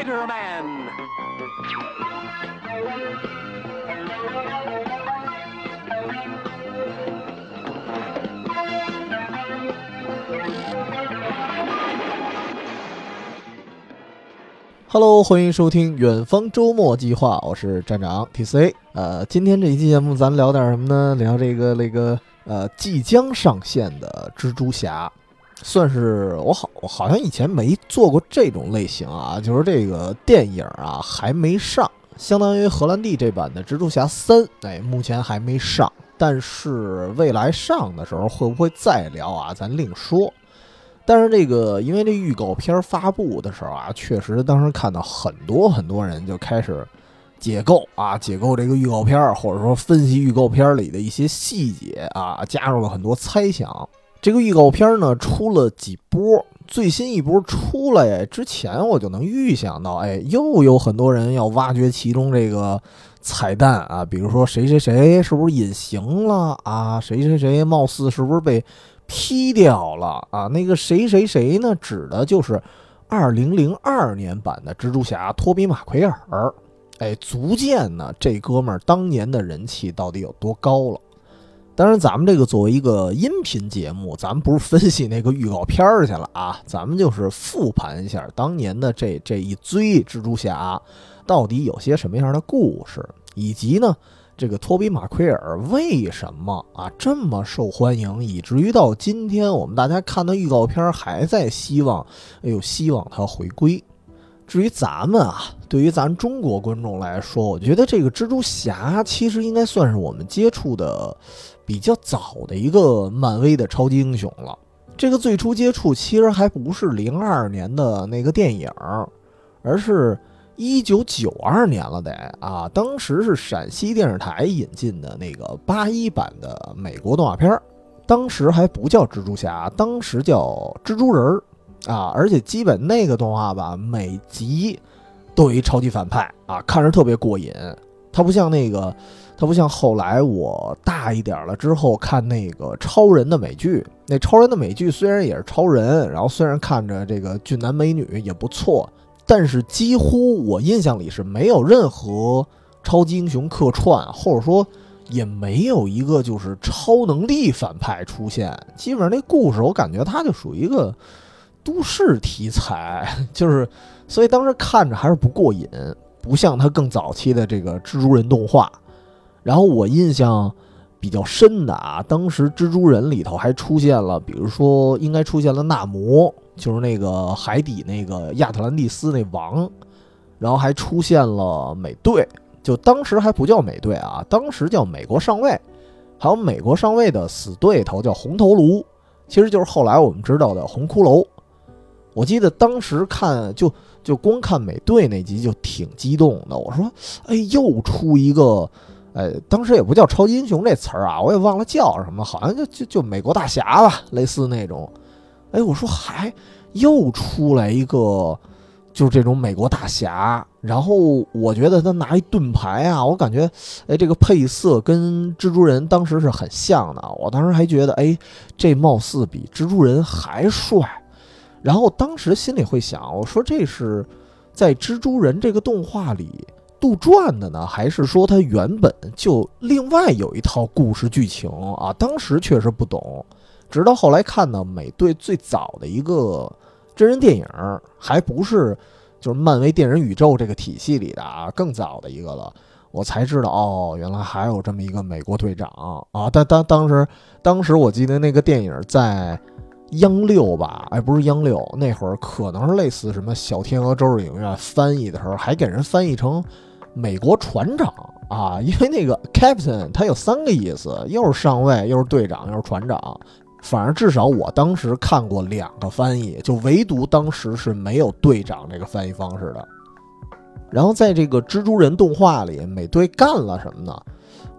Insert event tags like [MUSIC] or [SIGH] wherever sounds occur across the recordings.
Spider-Man. Hello，欢迎收听远方周末计划，我是站长 TC。呃，今天这一期节目咱聊点什么呢？聊这个那个呃即将上线的蜘蛛侠，算是我好我好像以前没做过这种类型啊，就是这个电影啊还没上，相当于荷兰弟这版的蜘蛛侠三，哎，目前还没上，但是未来上的时候会不会再聊啊？咱另说。但是这个，因为这预告片发布的时候啊，确实当时看到很多很多人就开始解构啊，解构这个预告片，或者说分析预告片里的一些细节啊，加入了很多猜想。这个预告片呢出了几波，最新一波出来之前，我就能预想到，哎，又有很多人要挖掘其中这个彩蛋啊，比如说谁谁谁是不是隐形了啊，谁谁谁貌似是不是被。劈掉了啊！那个谁谁谁呢？指的就是二零零二年版的蜘蛛侠托比马奎尔。哎，足见呢这哥们儿当年的人气到底有多高了。当然，咱们这个作为一个音频节目，咱们不是分析那个预告片儿去了啊，咱们就是复盘一下当年的这这一堆蜘蛛侠到底有些什么样的故事，以及呢。这个托比马奎尔为什么啊这么受欢迎，以至于到今天我们大家看的预告片儿还在希望，哎呦，希望他回归。至于咱们啊，对于咱中国观众来说，我觉得这个蜘蛛侠其实应该算是我们接触的比较早的一个漫威的超级英雄了。这个最初接触其实还不是零二年的那个电影，而是。一九九二年了得啊，当时是陕西电视台引进的那个八一版的美国动画片儿，当时还不叫蜘蛛侠，当时叫蜘蛛人儿啊，而且基本那个动画吧，每集都有一超级反派啊，看着特别过瘾。它不像那个，它不像后来我大一点了之后看那个超人的美剧，那超人的美剧虽然也是超人，然后虽然看着这个俊男美女也不错。但是几乎我印象里是没有任何超级英雄客串，或者说也没有一个就是超能力反派出现。基本上那故事我感觉它就属于一个都市题材，就是所以当时看着还是不过瘾，不像它更早期的这个蜘蛛人动画。然后我印象比较深的啊，当时蜘蛛人里头还出现了，比如说应该出现了纳摩。就是那个海底那个亚特兰蒂斯那王，然后还出现了美队，就当时还不叫美队啊，当时叫美国上尉，还有美国上尉的死对头叫红头颅，其实就是后来我们知道的红骷髅。我记得当时看就就光看美队那集就挺激动的，我说，哎，又出一个，呃，当时也不叫超级英雄这词儿啊，我也忘了叫什么，好像就就就美国大侠吧，类似那种。哎，我说还又出来一个，就是这种美国大侠。然后我觉得他拿一盾牌啊，我感觉，哎，这个配色跟蜘蛛人当时是很像的。我当时还觉得，哎，这貌似比蜘蛛人还帅。然后当时心里会想，我说这是在蜘蛛人这个动画里杜撰的呢，还是说他原本就另外有一套故事剧情啊？当时确实不懂。直到后来看到美队最早的一个真人电影，还不是就是漫威电影宇宙这个体系里的啊，更早的一个了，我才知道哦，原来还有这么一个美国队长啊！但当当时当时我记得那个电影在央六吧，哎，不是央六，那会儿可能是类似什么小天鹅周日影院翻译的时候，还给人翻译成美国船长啊，[LAUGHS] 因为那个 Captain 他有三个意思，又是上尉，又是队长，又是船长。反正至少我当时看过两个翻译，就唯独当时是没有队长这个翻译方式的。然后在这个蜘蛛人动画里，美队干了什么呢？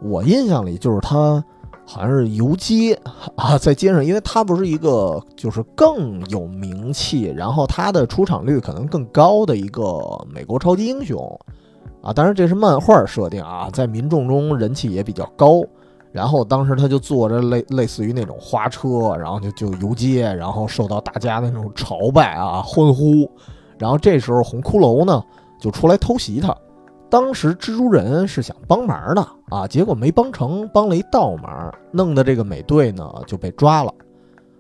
我印象里就是他好像是游街啊，在街上，因为他不是一个就是更有名气，然后他的出场率可能更高的一个美国超级英雄啊。当然这是漫画设定啊，在民众中人气也比较高。然后当时他就坐着类类似于那种花车，然后就就游街，然后受到大家的那种朝拜啊欢呼，然后这时候红骷髅呢就出来偷袭他。当时蜘蛛人是想帮忙的啊，结果没帮成，帮了一倒忙，弄得这个美队呢就被抓了。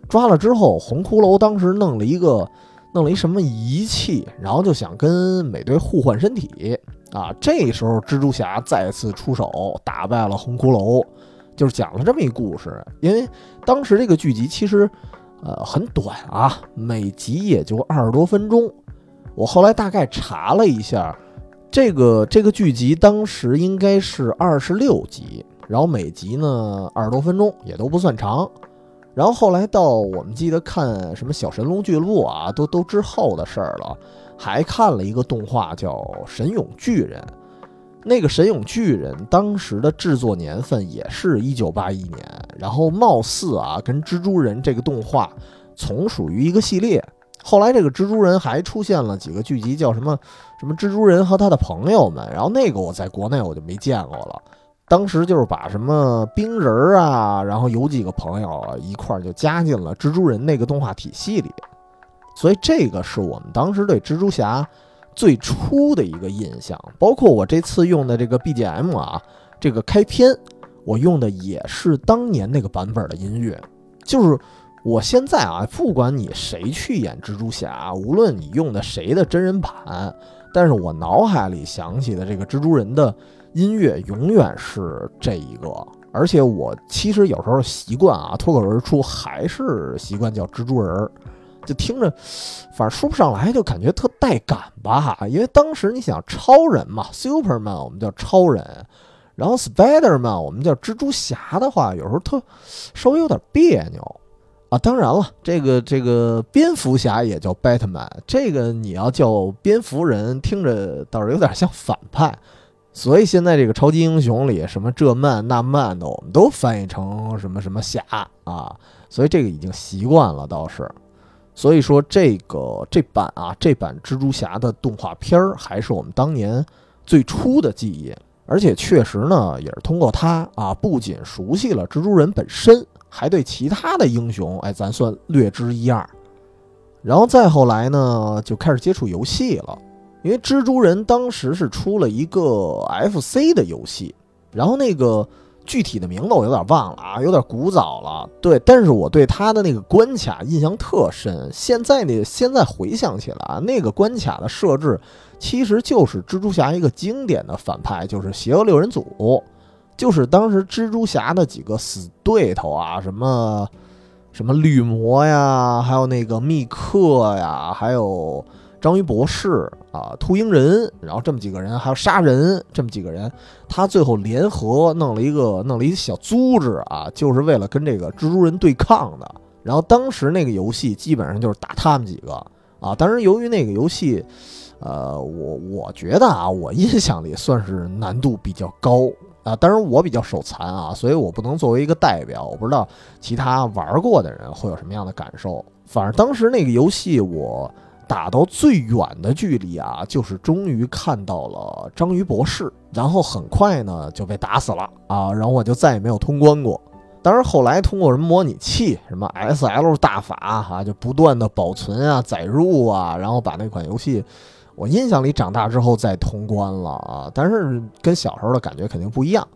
抓了之后，红骷髅当时弄了一个弄了一什么仪器，然后就想跟美队互换身体啊。这时候蜘蛛侠再次出手，打败了红骷髅，就是讲了这么一故事。因为当时这个剧集其实。呃，很短啊，每集也就二十多分钟。我后来大概查了一下，这个这个剧集当时应该是二十六集，然后每集呢二十多分钟，也都不算长。然后后来到我们记得看什么小神龙俱乐部啊，都都之后的事儿了，还看了一个动画叫《神勇巨人》。那个神勇巨人当时的制作年份也是一九八一年，然后貌似啊跟蜘蛛人这个动画从属于一个系列。后来这个蜘蛛人还出现了几个剧集，叫什么什么蜘蛛人和他的朋友们，然后那个我在国内我就没见过了。当时就是把什么冰人儿啊，然后有几个朋友一块儿就加进了蜘蛛人那个动画体系里，所以这个是我们当时对蜘蛛侠。最初的一个印象，包括我这次用的这个 BGM 啊，这个开篇我用的也是当年那个版本的音乐。就是我现在啊，不管你谁去演蜘蛛侠，无论你用的谁的真人版，但是我脑海里想起的这个蜘蛛人的音乐永远是这一个。而且我其实有时候习惯啊，脱口而出还是习惯叫蜘蛛人儿。就听着，反正说不上来，就感觉特带感吧。因为当时你想，超人嘛，Superman，我们叫超人；然后 Spiderman，我们叫蜘蛛侠的话，有时候特稍微有点别扭啊。当然了，这个这个蝙蝠侠也叫 Batman，这个你要叫蝙蝠人，听着倒是有点像反派。所以现在这个超级英雄里，什么这曼那曼的，我们都翻译成什么什么侠啊。所以这个已经习惯了，倒是。所以说，这个这版啊，这版蜘蛛侠的动画片儿还是我们当年最初的记忆，而且确实呢，也是通过它啊，不仅熟悉了蜘蛛人本身，还对其他的英雄，哎，咱算略知一二。然后再后来呢，就开始接触游戏了，因为蜘蛛人当时是出了一个 FC 的游戏，然后那个。具体的名字我有点忘了啊，有点古早了。对，但是我对他的那个关卡印象特深。现在呢，现在回想起来，那个关卡的设置其实就是蜘蛛侠一个经典的反派，就是邪恶六人组，就是当时蜘蛛侠的几个死对头啊，什么什么绿魔呀，还有那个密克呀，还有。章鱼博士啊，秃鹰人，然后这么几个人，还有杀人这么几个人，他最后联合弄了一个弄了一小组织啊，就是为了跟这个蜘蛛人对抗的。然后当时那个游戏基本上就是打他们几个啊。当然，由于那个游戏，呃，我我觉得啊，我印象里算是难度比较高啊。当然我比较手残啊，所以我不能作为一个代表，我不知道其他玩过的人会有什么样的感受。反正当时那个游戏我。打到最远的距离啊，就是终于看到了章鱼博士，然后很快呢就被打死了啊，然后我就再也没有通关过。当然后来通过什么模拟器，什么 S L 大法啊，就不断的保存啊、载入啊，然后把那款游戏，我印象里长大之后再通关了啊，但是跟小时候的感觉肯定不一样。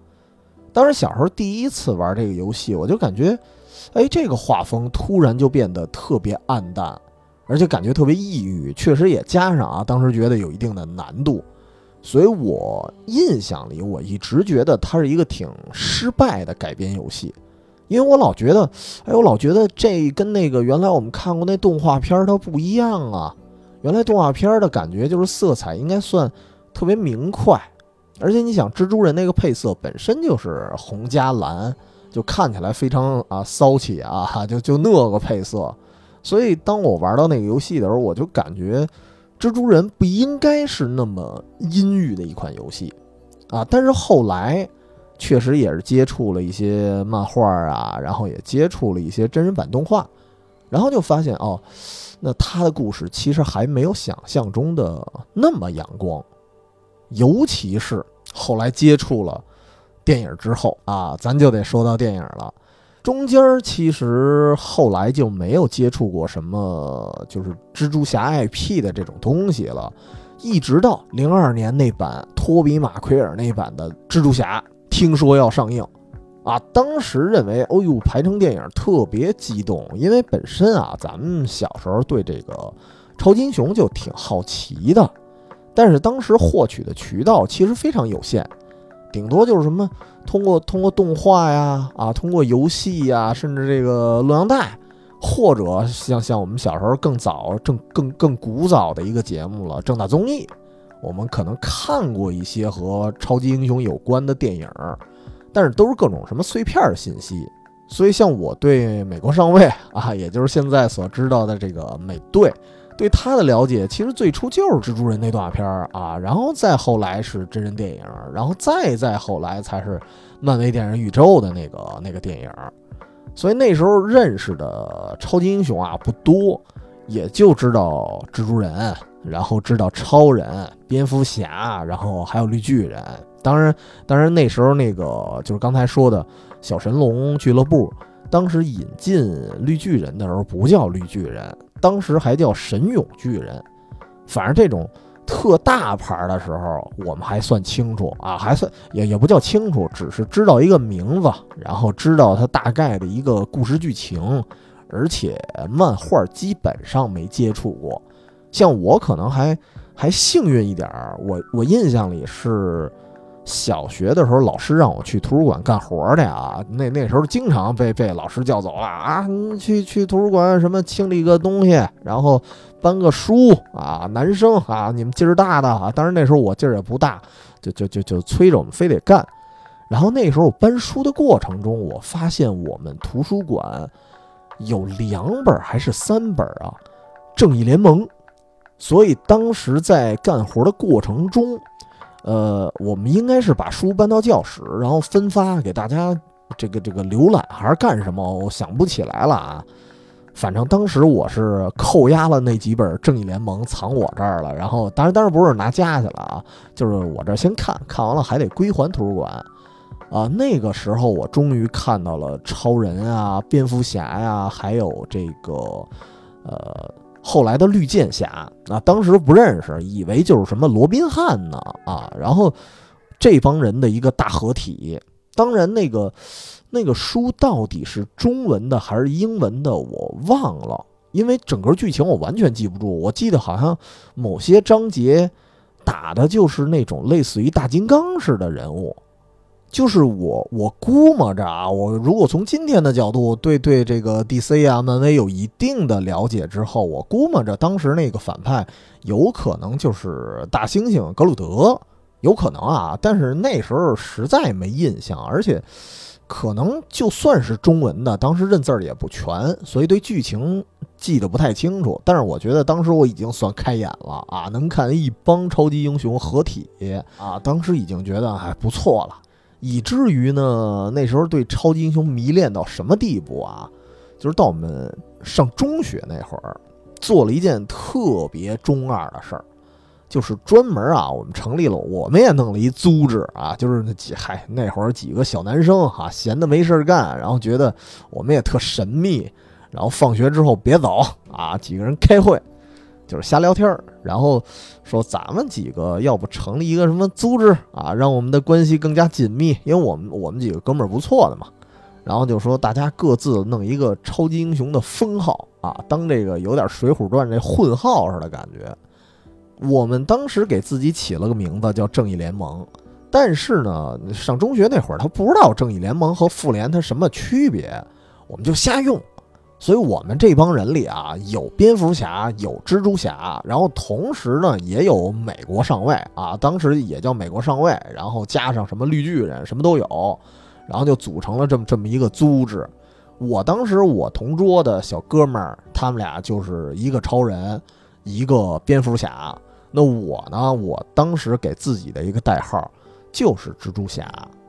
当时小时候第一次玩这个游戏，我就感觉，哎，这个画风突然就变得特别暗淡。而且感觉特别抑郁，确实也加上啊，当时觉得有一定的难度，所以我印象里我一直觉得它是一个挺失败的改编游戏，因为我老觉得，哎，我老觉得这跟那个原来我们看过那动画片它不一样啊，原来动画片的感觉就是色彩应该算特别明快，而且你想蜘蛛人那个配色本身就是红加蓝，就看起来非常啊骚气啊，就就那个配色。所以，当我玩到那个游戏的时候，我就感觉蜘蛛人不应该是那么阴郁的一款游戏啊。但是后来确实也是接触了一些漫画啊，然后也接触了一些真人版动画，然后就发现哦，那他的故事其实还没有想象中的那么阳光。尤其是后来接触了电影之后啊，咱就得说到电影了。中间儿其实后来就没有接触过什么就是蜘蛛侠 IP 的这种东西了，一直到零二年那版托比马奎尔那版的蜘蛛侠听说要上映，啊，当时认为哦呦排成电影特别激动，因为本身啊咱们小时候对这个超级英雄就挺好奇的，但是当时获取的渠道其实非常有限，顶多就是什么。通过通过动画呀，啊，通过游戏呀，甚至这个录像带，或者像像我们小时候更早、正更更古早的一个节目了，正大综艺，我们可能看过一些和超级英雄有关的电影，但是都是各种什么碎片信息。所以，像我对美国上尉啊，也就是现在所知道的这个美队。对他的了解，其实最初就是蜘蛛人那动画片儿啊，然后再后来是真人电影，然后再再后来才是漫威电影宇宙的那个那个电影。所以那时候认识的超级英雄啊不多，也就知道蜘蛛人，然后知道超人、蝙蝠侠，然后还有绿巨人。当然，当然那时候那个就是刚才说的小神龙俱乐部，当时引进绿巨人的时候不叫绿巨人。当时还叫神勇巨人，反正这种特大牌的时候，我们还算清楚啊，还算也也不叫清楚，只是知道一个名字，然后知道它大概的一个故事剧情，而且漫画基本上没接触过。像我可能还还幸运一点儿，我我印象里是。小学的时候，老师让我去图书馆干活去啊。那那时候经常被被老师叫走了啊，去去图书馆什么清理个东西，然后搬个书啊。男生啊，你们劲儿大的啊。当然那时候我劲儿也不大，就就就就催着我们非得干。然后那时候搬书的过程中，我发现我们图书馆有两本还是三本啊，《正义联盟》。所以当时在干活的过程中。呃，我们应该是把书搬到教室，然后分发给大家，这个这个浏览还是干什么？我想不起来了啊。反正当时我是扣押了那几本《正义联盟》，藏我这儿了。然后，当然当然不是拿家去了啊，就是我这先看看完了，还得归还图书馆啊。那个时候我终于看到了超人啊、蝙蝠侠呀，还有这个呃。后来的绿箭侠啊，当时不认识，以为就是什么罗宾汉呢啊，然后这帮人的一个大合体。当然，那个那个书到底是中文的还是英文的，我忘了，因为整个剧情我完全记不住。我记得好像某些章节打的就是那种类似于大金刚似的人物。就是我，我估摸着啊，我如果从今天的角度对对这个 DC 啊、漫威有一定的了解之后，我估摸着当时那个反派有可能就是大猩猩格鲁德，有可能啊。但是那时候实在没印象，而且可能就算是中文的，当时认字儿也不全，所以对剧情记得不太清楚。但是我觉得当时我已经算开眼了啊，能看一帮超级英雄合体啊，当时已经觉得还不错了。以至于呢，那时候对超级英雄迷恋到什么地步啊？就是到我们上中学那会儿，做了一件特别中二的事儿，就是专门啊，我们成立了，我们也弄了一组织啊，就是那几嗨那会儿几个小男生哈，闲的没事儿干，然后觉得我们也特神秘，然后放学之后别走啊，几个人开会。就是瞎聊天儿，然后说咱们几个要不成立一个什么组织啊，让我们的关系更加紧密，因为我们我们几个哥们儿不错的嘛。然后就说大家各自弄一个超级英雄的封号啊，当这个有点《水浒传》这混号似的感觉。我们当时给自己起了个名字叫正义联盟，但是呢，上中学那会儿他不知道正义联盟和复联它什么区别，我们就瞎用。所以，我们这帮人里啊，有蝙蝠侠，有蜘蛛侠，然后同时呢，也有美国上尉啊，当时也叫美国上尉，然后加上什么绿巨人，什么都有，然后就组成了这么这么一个组织。我当时我同桌的小哥们儿，他们俩就是一个超人，一个蝙蝠侠。那我呢，我当时给自己的一个代号就是蜘蛛侠。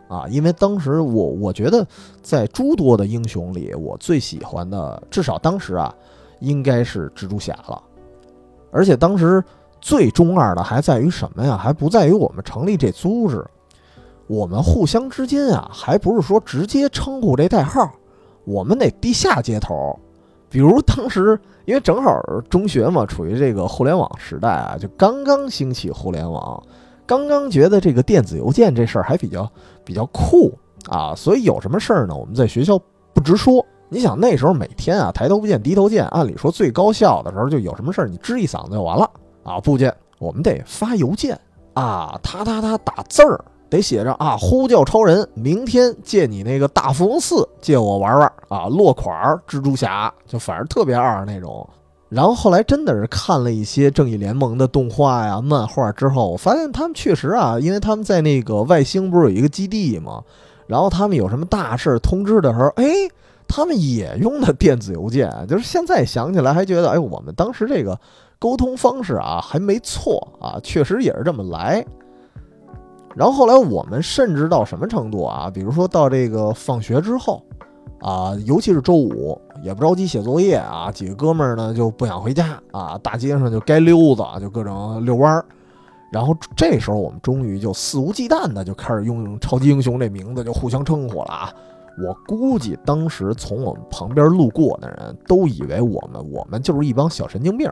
啊，因为当时我我觉得，在诸多的英雄里，我最喜欢的，至少当时啊，应该是蜘蛛侠了。而且当时最中二的还在于什么呀？还不在于我们成立这组织，我们互相之间啊，还不是说直接称呼这代号，我们得地下接头。比如当时，因为正好中学嘛，处于这个互联网时代啊，就刚刚兴起互联网，刚刚觉得这个电子邮件这事儿还比较比较酷啊，所以有什么事儿呢，我们在学校不直说。你想那时候每天啊，抬头不见低头见，按理说最高效的时候，就有什么事儿你吱一嗓子就完了啊，不见我们得发邮件啊，他他他打字儿。得写着啊，呼叫超人，明天借你那个大富翁四，借我玩玩啊，落款蜘蛛侠，就反正特别二那种。然后后来真的是看了一些正义联盟的动画呀、漫画之后，我发现他们确实啊，因为他们在那个外星不是有一个基地吗？然后他们有什么大事通知的时候，哎，他们也用的电子邮件。就是现在想起来还觉得，哎，我们当时这个沟通方式啊还没错啊，确实也是这么来。然后后来我们甚至到什么程度啊？比如说到这个放学之后，啊，尤其是周五，也不着急写作业啊，几个哥们儿呢就不想回家啊，大街上就该溜达，就各种遛弯儿。然后这时候我们终于就肆无忌惮的就开始用超级英雄这名字就互相称呼了啊！我估计当时从我们旁边路过的人都以为我们我们就是一帮小神经病，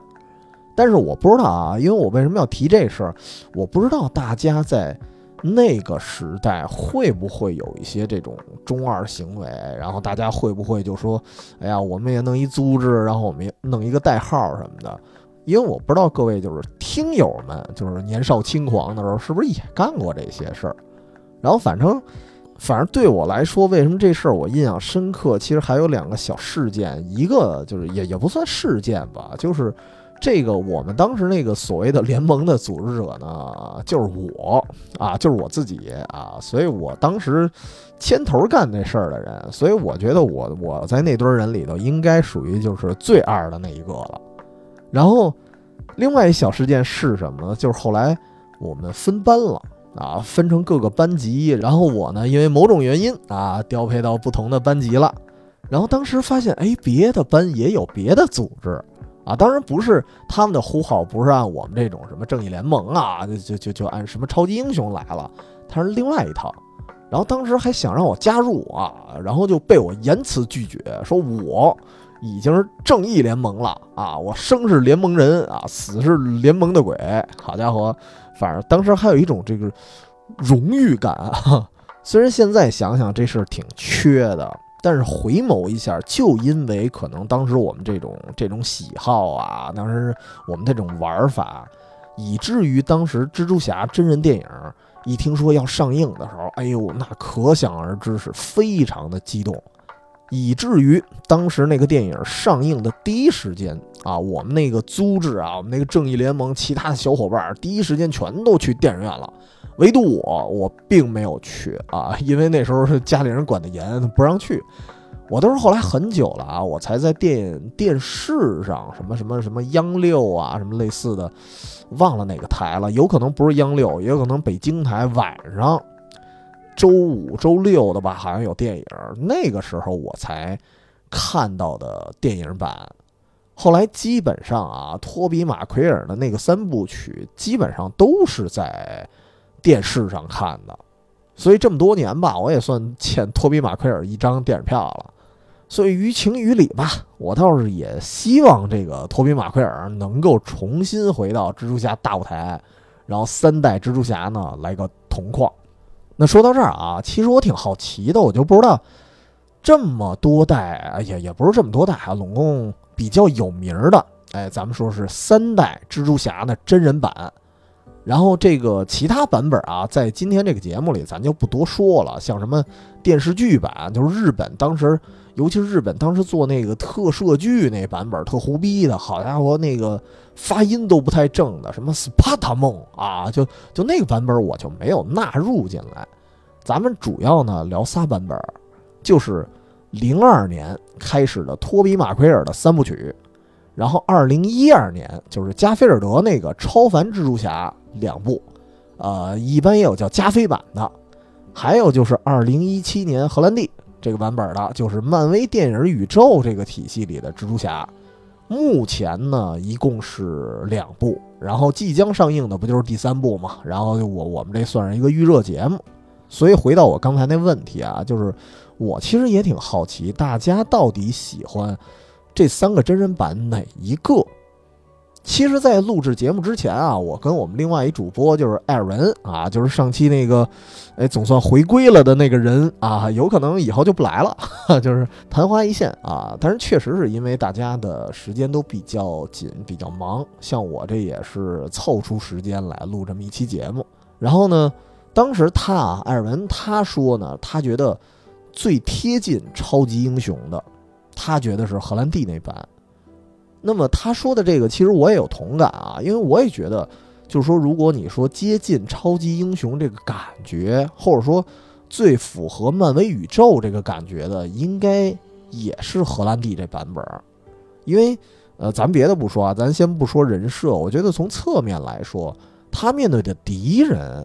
但是我不知道啊，因为我为什么要提这事儿？我不知道大家在。那个时代会不会有一些这种中二行为？然后大家会不会就说：“哎呀，我们也弄一组织，然后我们也弄一个代号什么的？”因为我不知道各位就是听友们，就是年少轻狂的时候，是不是也干过这些事儿？然后反正，反正对我来说，为什么这事儿我印象深刻？其实还有两个小事件，一个就是也也不算事件吧，就是。这个我们当时那个所谓的联盟的组织者呢，就是我啊，就是我自己啊，所以我当时牵头干那事儿的人，所以我觉得我我在那堆人里头应该属于就是最二的那一个了。然后，另外一小事件是什么呢？就是后来我们分班了啊，分成各个班级，然后我呢因为某种原因啊调配到不同的班级了，然后当时发现哎，别的班也有别的组织。啊，当然不是他们的呼号，不是按我们这种什么正义联盟啊，就就就按什么超级英雄来了，他是另外一套。然后当时还想让我加入啊，然后就被我严词拒绝，说我已经是正义联盟了啊，我生是联盟人啊，死是联盟的鬼。好家伙，反正当时还有一种这个荣誉感啊。[LAUGHS] 虽然现在想想这事儿挺缺的。但是回眸一下，就因为可能当时我们这种这种喜好啊，当时我们这种玩法，以至于当时蜘蛛侠真人电影一听说要上映的时候，哎呦，那可想而知是非常的激动，以至于当时那个电影上映的第一时间啊，我们那个租制啊，我们那个正义联盟其他的小伙伴第一时间全都去电影院了。唯独我，我并没有去啊，[LAUGHS] 因为那时候是家里人管得严，不让去。我都是后来很久了啊，我才在电影电视上什么什么什么央六啊，什么类似的，忘了哪个台了，有可能不是央六，也有可能北京台晚上周五、周六的吧，好像有电影。那个时候我才看到的电影版。后来基本上啊，托比马奎尔的那个三部曲基本上都是在。电视上看的，所以这么多年吧，我也算欠托比马奎尔一张电影票了。所以于情于理吧，我倒是也希望这个托比马奎尔能够重新回到蜘蛛侠大舞台，然后三代蜘蛛侠呢来个同框。那说到这儿啊，其实我挺好奇的，我就不知道这么多代，也也不是这么多代啊，总共比较有名的，哎，咱们说是三代蜘蛛侠的真人版。然后这个其他版本啊，在今天这个节目里咱就不多说了。像什么电视剧版，就是日本当时，尤其是日本当时做那个特摄剧那版本，特胡逼的，好家伙，那个发音都不太正的，什么斯帕塔梦啊，就就那个版本我就没有纳入进来。咱们主要呢聊仨版本，就是零二年开始的托比马奎尔的三部曲，然后二零一二年就是加菲尔德那个超凡蜘蛛侠。两部，呃，一般也有叫加菲版的，还有就是二零一七年荷兰弟这个版本的，就是漫威电影宇宙这个体系里的蜘蛛侠。目前呢，一共是两部，然后即将上映的不就是第三部嘛？然后我我们这算是一个预热节目。所以回到我刚才那问题啊，就是我其实也挺好奇，大家到底喜欢这三个真人版哪一个？其实，在录制节目之前啊，我跟我们另外一主播就是艾尔文啊，就是上期那个，哎，总算回归了的那个人啊，有可能以后就不来了，[LAUGHS] 就是昙花一现啊。但是确实是因为大家的时间都比较紧，比较忙，像我这也是凑出时间来录这么一期节目。然后呢，当时他啊，艾尔文他说呢，他觉得最贴近超级英雄的，他觉得是荷兰弟那版。那么他说的这个，其实我也有同感啊，因为我也觉得，就是说，如果你说接近超级英雄这个感觉，或者说最符合漫威宇宙这个感觉的，应该也是荷兰弟这版本。因为，呃，咱别的不说啊，咱先不说人设，我觉得从侧面来说，他面对的敌人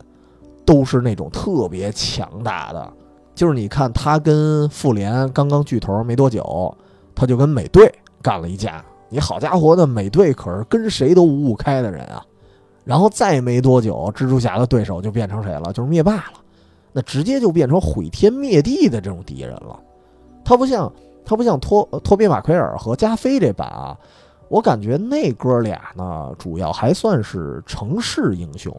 都是那种特别强大的。就是你看他跟复联刚刚巨头没多久，他就跟美队干了一架。你好家伙的，美队可是跟谁都五五开的人啊！然后再没多久，蜘蛛侠的对手就变成谁了？就是灭霸了。那直接就变成毁天灭地的这种敌人了。他不像他不像托托比马奎尔和加菲这版啊，我感觉那哥俩呢，主要还算是城市英雄，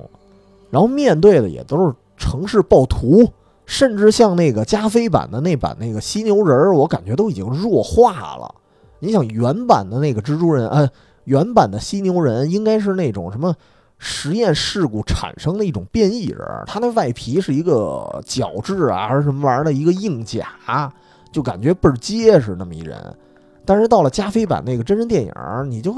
然后面对的也都是城市暴徒，甚至像那个加菲版的那版那个犀牛人，我感觉都已经弱化了。你想原版的那个蜘蛛人，呃，原版的犀牛人应该是那种什么实验事故产生的一种变异人，他那外皮是一个角质啊，还是什么玩意儿的一个硬甲，就感觉倍儿结实那么一人。但是到了加菲版那个真人电影，你就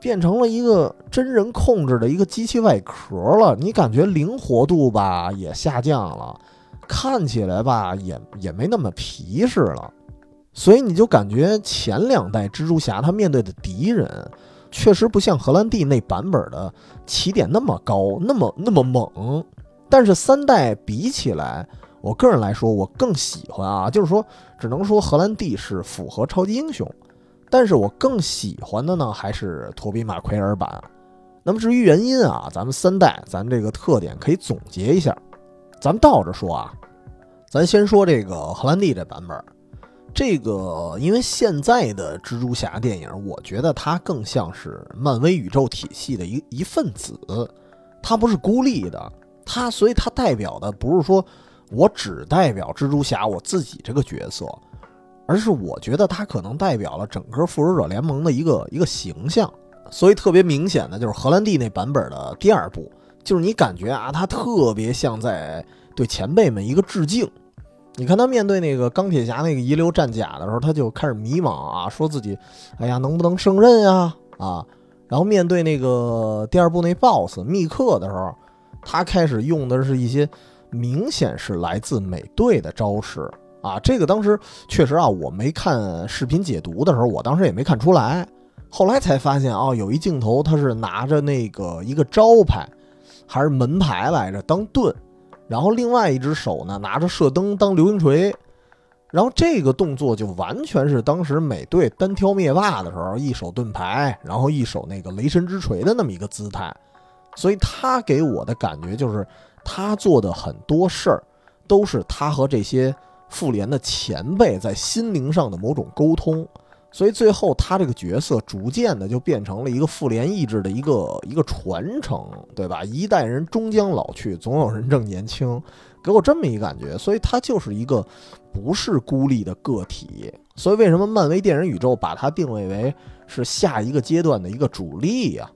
变成了一个真人控制的一个机器外壳了，你感觉灵活度吧也下降了，看起来吧也也没那么皮实了。所以你就感觉前两代蜘蛛侠他面对的敌人，确实不像荷兰弟那版本的起点那么高，那么那么猛。但是三代比起来，我个人来说，我更喜欢啊，就是说，只能说荷兰弟是符合超级英雄，但是我更喜欢的呢，还是托比马奎尔版。那么至于原因啊，咱们三代咱这个特点可以总结一下，咱们倒着说啊，咱先说这个荷兰弟这版本。这个，因为现在的蜘蛛侠电影，我觉得它更像是漫威宇宙体系的一一份子，它不是孤立的，它所以它代表的不是说我只代表蜘蛛侠我自己这个角色，而是我觉得它可能代表了整个复仇者联盟的一个一个形象，所以特别明显的就是荷兰弟那版本的第二部，就是你感觉啊，他特别像在对前辈们一个致敬。你看他面对那个钢铁侠那个遗留战甲的时候，他就开始迷茫啊，说自己，哎呀，能不能胜任呀？啊，然后面对那个第二部那 BOSS 密克的时候，他开始用的是一些明显是来自美队的招式啊。这个当时确实啊，我没看视频解读的时候，我当时也没看出来，后来才发现啊，有一镜头他是拿着那个一个招牌还是门牌来着当盾。然后另外一只手呢，拿着射灯当流星锤，然后这个动作就完全是当时美队单挑灭霸的时候，一手盾牌，然后一手那个雷神之锤的那么一个姿态。所以他给我的感觉就是，他做的很多事儿，都是他和这些复联的前辈在心灵上的某种沟通。所以最后他这个角色逐渐的就变成了一个复联意志的一个一个传承，对吧？一代人终将老去，总有人正年轻，给我这么一感觉。所以他就是一个不是孤立的个体。所以为什么漫威电影宇宙把它定位为是下一个阶段的一个主力呀？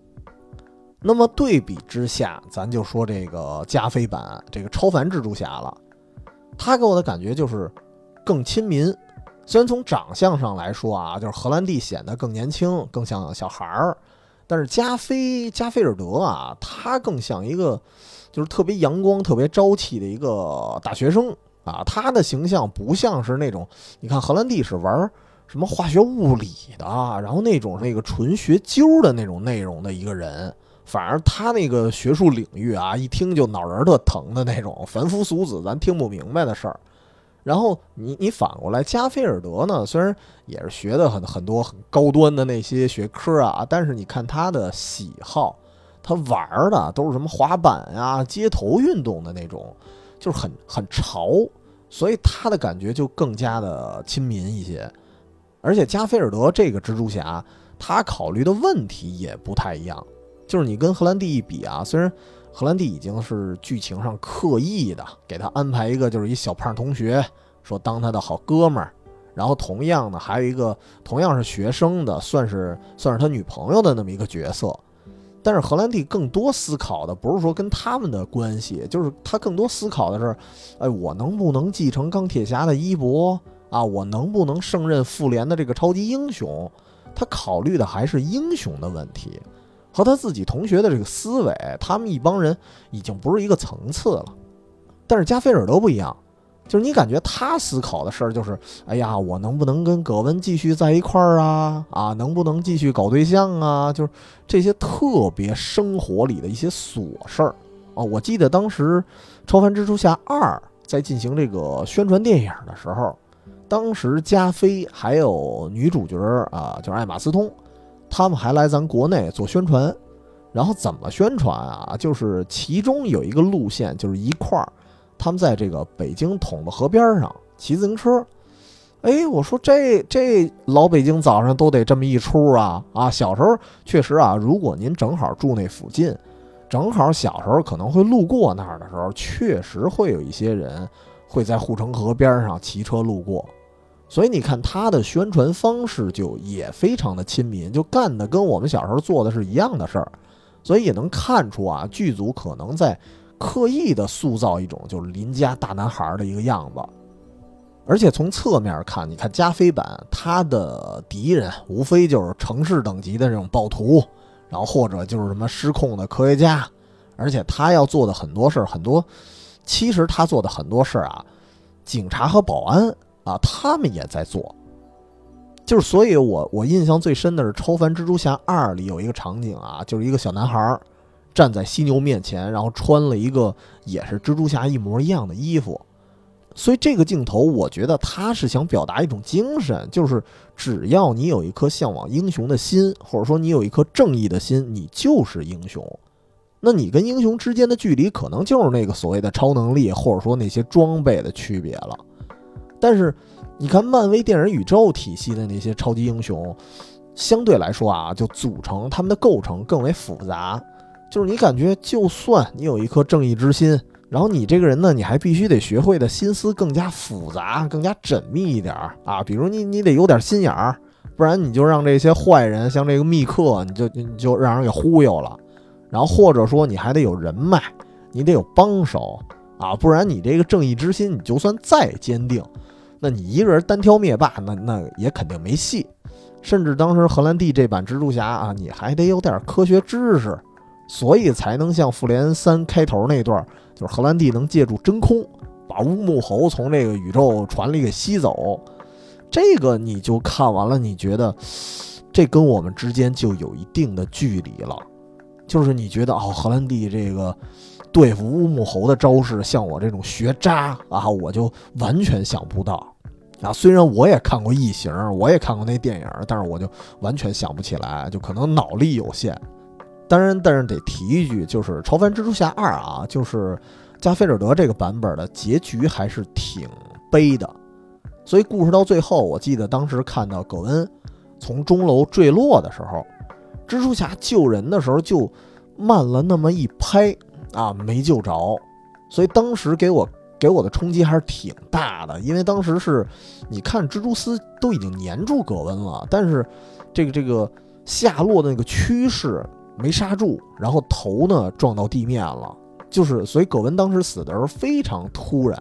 那么对比之下，咱就说这个加菲版这个超凡蜘蛛侠了，他给我的感觉就是更亲民。虽然从长相上来说啊，就是荷兰弟显得更年轻，更像小孩儿，但是加菲加菲尔德啊，他更像一个就是特别阳光、特别朝气的一个大学生啊。他的形象不像是那种，你看荷兰弟是玩什么化学物理的，然后那种那个纯学究的那种内容的一个人，反而他那个学术领域啊，一听就脑仁特疼的那种凡夫俗子咱听不明白的事儿。然后你你反过来，加菲尔德呢？虽然也是学的很很多很高端的那些学科啊，但是你看他的喜好，他玩的都是什么滑板呀、街头运动的那种，就是很很潮所以他的感觉就更加的亲民一些。而且加菲尔德这个蜘蛛侠，他考虑的问题也不太一样。就是你跟荷兰弟一比啊，虽然荷兰弟已经是剧情上刻意的给他安排一个就是一小胖同学，说当他的好哥们儿，然后同样的还有一个同样是学生的，算是算是他女朋友的那么一个角色。但是荷兰弟更多思考的不是说跟他们的关系，就是他更多思考的是，哎，我能不能继承钢铁侠的衣钵啊？我能不能胜任复联的这个超级英雄？他考虑的还是英雄的问题。和他自己同学的这个思维，他们一帮人已经不是一个层次了。但是加菲尔德不一样，就是你感觉他思考的事儿就是：哎呀，我能不能跟葛温继续在一块儿啊？啊，能不能继续搞对象啊？就是这些特别生活里的一些琐事儿啊。我记得当时《超凡蜘蛛侠二》在进行这个宣传电影的时候，当时加菲还有女主角啊，就是艾玛斯通。他们还来咱国内做宣传，然后怎么宣传啊？就是其中有一个路线，就是一块儿，他们在这个北京筒子河边上骑自行车。哎，我说这这老北京早上都得这么一出啊啊！小时候确实啊，如果您正好住那附近，正好小时候可能会路过那儿的时候，确实会有一些人会在护城河边上骑车路过。所以你看他的宣传方式就也非常的亲民，就干的跟我们小时候做的是一样的事儿，所以也能看出啊，剧组可能在刻意的塑造一种就是邻家大男孩的一个样子。而且从侧面看，你看加菲版他的敌人无非就是城市等级的这种暴徒，然后或者就是什么失控的科学家，而且他要做的很多事儿，很多其实他做的很多事儿啊，警察和保安。啊，他们也在做，就是所以，我我印象最深的是《超凡蜘蛛侠二》里有一个场景啊，就是一个小男孩站在犀牛面前，然后穿了一个也是蜘蛛侠一模一样的衣服，所以这个镜头，我觉得他是想表达一种精神，就是只要你有一颗向往英雄的心，或者说你有一颗正义的心，你就是英雄。那你跟英雄之间的距离，可能就是那个所谓的超能力，或者说那些装备的区别了。但是，你看漫威电影宇宙体系的那些超级英雄，相对来说啊，就组成他们的构成更为复杂。就是你感觉，就算你有一颗正义之心，然后你这个人呢，你还必须得学会的心思更加复杂、更加缜密一点儿啊。比如你，你得有点心眼儿，不然你就让这些坏人，像这个密克，你就你就让人给忽悠了。然后或者说你还得有人脉，你得有帮手啊，不然你这个正义之心，你就算再坚定。那你一个人单挑灭霸，那那也肯定没戏。甚至当时荷兰弟这版蜘蛛侠啊，你还得有点科学知识，所以才能像复联三开头那段，就是荷兰弟能借助真空把乌木猴从这个宇宙船里给吸走。这个你就看完了，你觉得这跟我们之间就有一定的距离了。就是你觉得哦，荷兰弟这个。对付乌木猴的招式，像我这种学渣啊，我就完全想不到啊。虽然我也看过异形，我也看过那电影，但是我就完全想不起来，就可能脑力有限。当然，但是得提一句，就是《超凡蜘蛛侠二》啊，就是加菲尔德这个版本的结局还是挺悲的。所以故事到最后，我记得当时看到葛恩从钟楼坠落的时候，蜘蛛侠救人的时候就慢了那么一拍。啊，没救着，所以当时给我给我的冲击还是挺大的，因为当时是，你看蜘蛛丝都已经粘住葛温了，但是这个这个下落的那个趋势没刹住，然后头呢撞到地面了，就是所以葛温当时死的时候非常突然，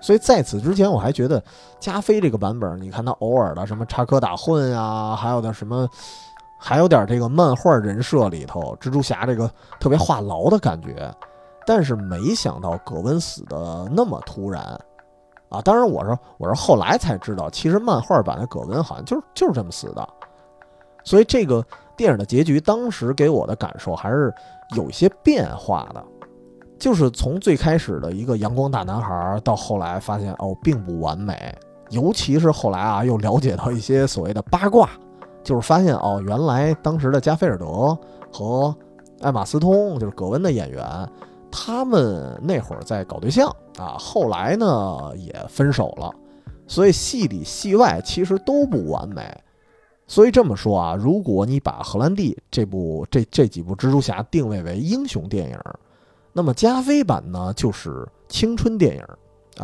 所以在此之前我还觉得加菲这个版本，你看他偶尔的什么插科打诨啊，还有的什么。还有点这个漫画人设里头，蜘蛛侠这个特别话痨的感觉，但是没想到葛温死的那么突然，啊！当然我是我是后来才知道，其实漫画版的葛温好像就是就是这么死的，所以这个电影的结局当时给我的感受还是有一些变化的，就是从最开始的一个阳光大男孩，到后来发现哦并不完美，尤其是后来啊又了解到一些所谓的八卦。就是发现哦，原来当时的加菲尔德和艾玛斯通，就是葛温的演员，他们那会儿在搞对象啊，后来呢也分手了，所以戏里戏外其实都不完美。所以这么说啊，如果你把荷兰弟这部这这几部蜘蛛侠定位为英雄电影，那么加菲版呢就是青春电影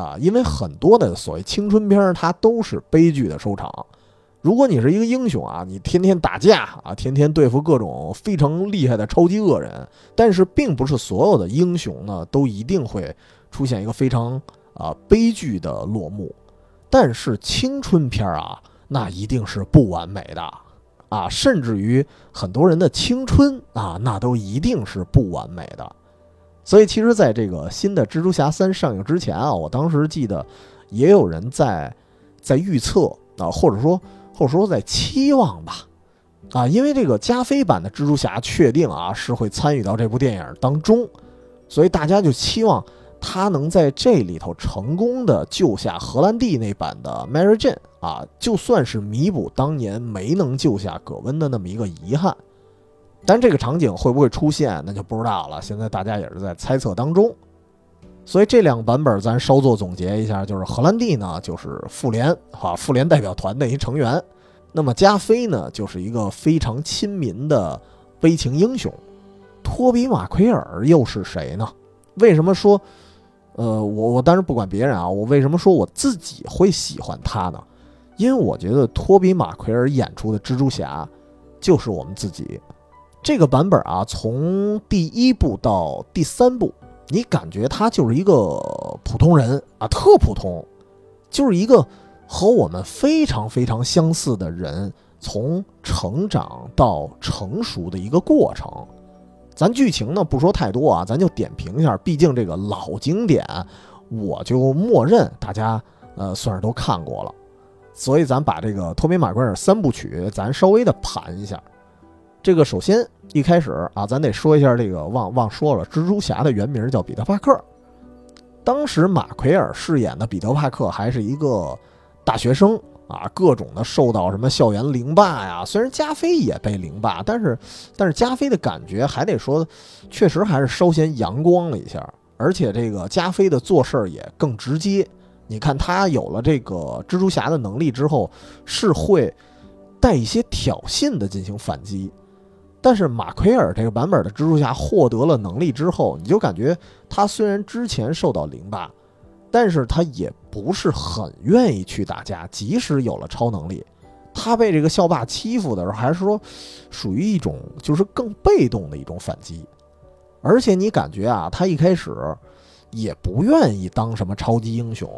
啊，因为很多的所谓青春片它都是悲剧的收场。如果你是一个英雄啊，你天天打架啊，天天对付各种非常厉害的超级恶人，但是并不是所有的英雄呢都一定会出现一个非常啊悲剧的落幕。但是青春片啊，那一定是不完美的啊，甚至于很多人的青春啊，那都一定是不完美的。所以其实，在这个新的蜘蛛侠三上映之前啊，我当时记得也有人在在预测啊，或者说。或者说在期望吧，啊，因为这个加菲版的蜘蛛侠确定啊是会参与到这部电影当中，所以大家就期望他能在这里头成功的救下荷兰弟那版的 Mary Jane 啊，就算是弥补当年没能救下葛温的那么一个遗憾。但这个场景会不会出现，那就不知道了。现在大家也是在猜测当中。所以这两个版本咱稍作总结一下，就是荷兰弟呢就是复联啊复联代表团的一成员，那么加菲呢就是一个非常亲民的悲情英雄，托比马奎尔又是谁呢？为什么说，呃我我当然不管别人啊，我为什么说我自己会喜欢他呢？因为我觉得托比马奎尔演出的蜘蛛侠就是我们自己，这个版本啊从第一部到第三部。你感觉他就是一个普通人啊，特普通，就是一个和我们非常非常相似的人，从成长到成熟的一个过程。咱剧情呢不说太多啊，咱就点评一下，毕竟这个老经典，我就默认大家呃算是都看过了，所以咱把这个托比马奎尔三部曲咱稍微的盘一下。这个首先一开始啊，咱得说一下这个忘忘说了，蜘蛛侠的原名叫彼得·帕克。当时马奎尔饰演的彼得·帕克还是一个大学生啊，各种的受到什么校园凌霸呀。虽然加菲也被凌霸，但是但是加菲的感觉还得说，确实还是稍显阳光了一下。而且这个加菲的做事儿也更直接。你看他有了这个蜘蛛侠的能力之后，是会带一些挑衅的进行反击。但是马奎尔这个版本的蜘蛛侠获得了能力之后，你就感觉他虽然之前受到凌霸，但是他也不是很愿意去打架。即使有了超能力，他被这个校霸欺负的时候，还是说属于一种就是更被动的一种反击。而且你感觉啊，他一开始也不愿意当什么超级英雄。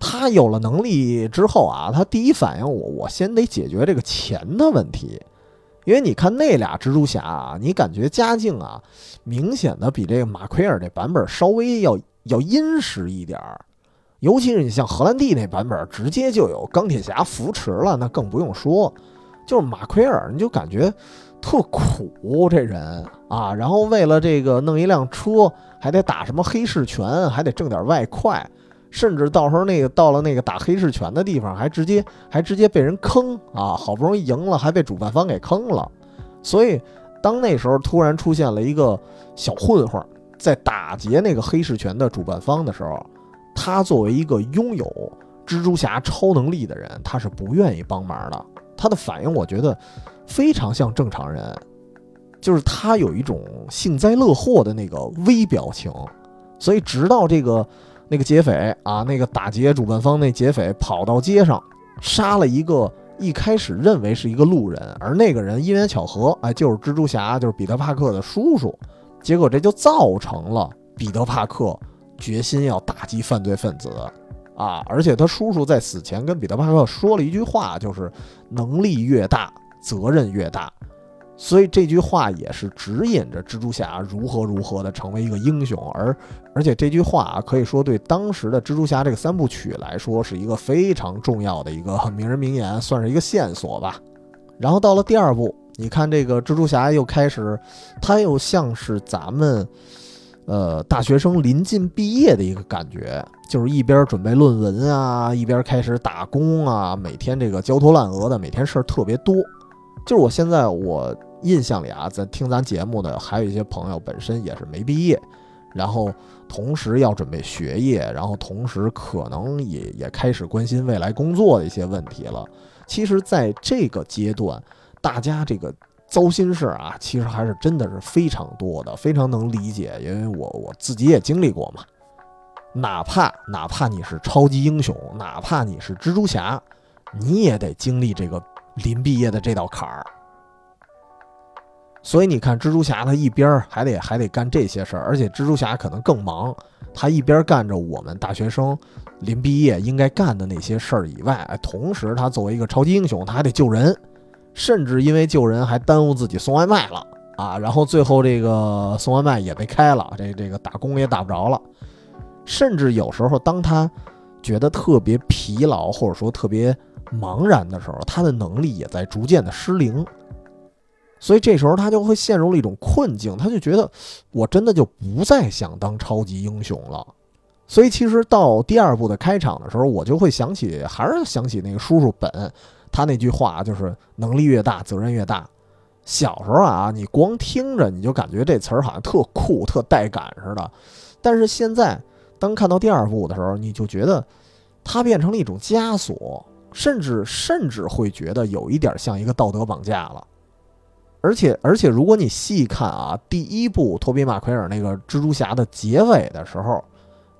他有了能力之后啊，他第一反应我我先得解决这个钱的问题。因为你看那俩蜘蛛侠啊，你感觉家境啊，明显的比这个马奎尔这版本稍微要要殷实一点儿，尤其是你像荷兰弟那版本，直接就有钢铁侠扶持了，那更不用说。就是马奎尔，你就感觉特苦这人啊，然后为了这个弄一辆车，还得打什么黑市拳，还得挣点外快。甚至到时候那个到了那个打黑市拳的地方，还直接还直接被人坑啊！好不容易赢了，还被主办方给坑了。所以，当那时候突然出现了一个小混混在打劫那个黑市拳的主办方的时候，他作为一个拥有蜘蛛侠超能力的人，他是不愿意帮忙的。他的反应，我觉得非常像正常人，就是他有一种幸灾乐祸的那个微表情。所以，直到这个。那个劫匪啊，那个打劫主办方那劫匪跑到街上，杀了一个一开始认为是一个路人，而那个人因缘巧合，哎，就是蜘蛛侠，就是彼得·帕克的叔叔。结果这就造成了彼得·帕克决心要打击犯罪分子啊！而且他叔叔在死前跟彼得·帕克说了一句话，就是能力越大，责任越大。所以这句话也是指引着蜘蛛侠如何如何的成为一个英雄，而而且这句话啊，可以说对当时的蜘蛛侠这个三部曲来说是一个非常重要的一个名人名言，算是一个线索吧。然后到了第二部，你看这个蜘蛛侠又开始，他又像是咱们，呃，大学生临近毕业的一个感觉，就是一边准备论文啊，一边开始打工啊，每天这个焦头烂额的，每天事儿特别多。就是我现在我。印象里啊，在听咱节目的还有一些朋友本身也是没毕业，然后同时要准备学业，然后同时可能也也开始关心未来工作的一些问题了。其实，在这个阶段，大家这个糟心事啊，其实还是真的是非常多的，非常能理解，因为我我自己也经历过嘛。哪怕哪怕你是超级英雄，哪怕你是蜘蛛侠，你也得经历这个临毕业的这道坎儿。所以你看，蜘蛛侠他一边还得还得干这些事儿，而且蜘蛛侠可能更忙，他一边干着我们大学生临毕业应该干的那些事儿以外，同时他作为一个超级英雄，他还得救人，甚至因为救人还耽误自己送外卖了啊！然后最后这个送外卖也被开了，这这个打工也打不着了。甚至有时候，当他觉得特别疲劳，或者说特别茫然的时候，他的能力也在逐渐的失灵。所以这时候他就会陷入了一种困境，他就觉得我真的就不再想当超级英雄了。所以其实到第二部的开场的时候，我就会想起，还是想起那个叔叔本他那句话，就是能力越大，责任越大。小时候啊，你光听着你就感觉这词儿好像特酷、特带感似的，但是现在。当看到第二部的时候，你就觉得它变成了一种枷锁，甚至甚至会觉得有一点像一个道德绑架了。而且而且，如果你细看啊，第一部托比马奎尔那个蜘蛛侠的结尾的时候，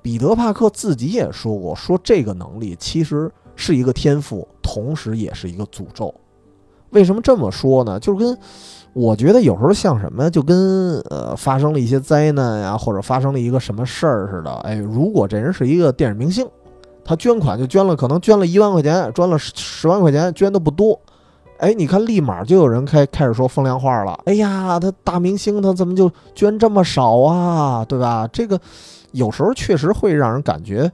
彼得帕克自己也说过，说这个能力其实是一个天赋，同时也是一个诅咒。为什么这么说呢？就是跟。我觉得有时候像什么，就跟呃发生了一些灾难呀，或者发生了一个什么事儿似的。哎，如果这人是一个电影明星，他捐款就捐了，可能捐了一万块钱，捐了十万块钱，捐的不多。哎，你看，立马就有人开开始说风凉话了。哎呀，他大明星，他怎么就捐这么少啊？对吧？这个有时候确实会让人感觉，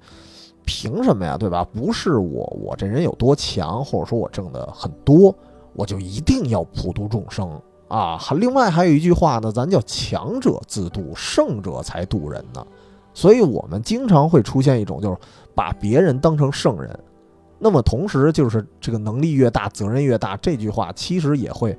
凭什么呀？对吧？不是我，我这人有多强，或者说我挣的很多，我就一定要普度众生。啊，还另外还有一句话呢，咱叫强者自渡，胜者才渡人呢。所以，我们经常会出现一种，就是把别人当成圣人。那么，同时就是这个能力越大，责任越大。这句话其实也会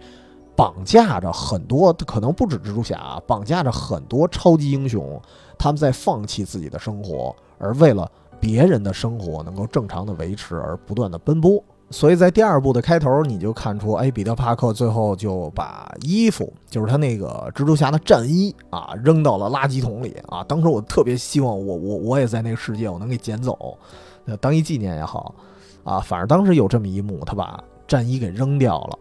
绑架着很多，可能不止蜘蛛侠，绑架着很多超级英雄，他们在放弃自己的生活，而为了别人的生活能够正常的维持而不断的奔波。所以在第二部的开头，你就看出，哎，彼得·帕克最后就把衣服，就是他那个蜘蛛侠的战衣啊，扔到了垃圾桶里啊。当时我特别希望，我我我也在那个世界，我能给捡走，当一纪念也好啊。反正当时有这么一幕，他把战衣给扔掉了，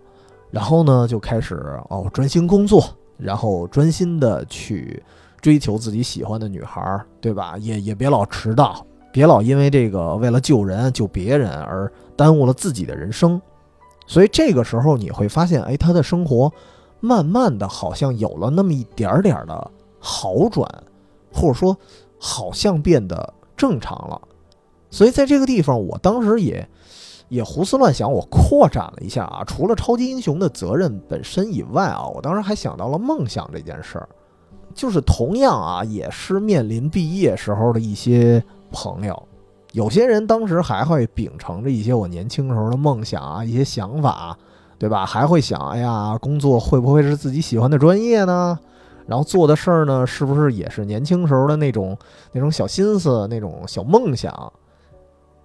然后呢，就开始哦专心工作，然后专心的去追求自己喜欢的女孩，对吧？也也别老迟到。别老因为这个为了救人救别人而耽误了自己的人生，所以这个时候你会发现，哎，他的生活慢慢的好像有了那么一点点的好转，或者说好像变得正常了。所以在这个地方，我当时也也胡思乱想，我扩展了一下啊，除了超级英雄的责任本身以外啊，我当时还想到了梦想这件事儿，就是同样啊，也是面临毕业时候的一些。朋友，有些人当时还会秉承着一些我年轻时候的梦想啊，一些想法，对吧？还会想，哎呀，工作会不会是自己喜欢的专业呢？然后做的事儿呢，是不是也是年轻时候的那种那种小心思、那种小梦想？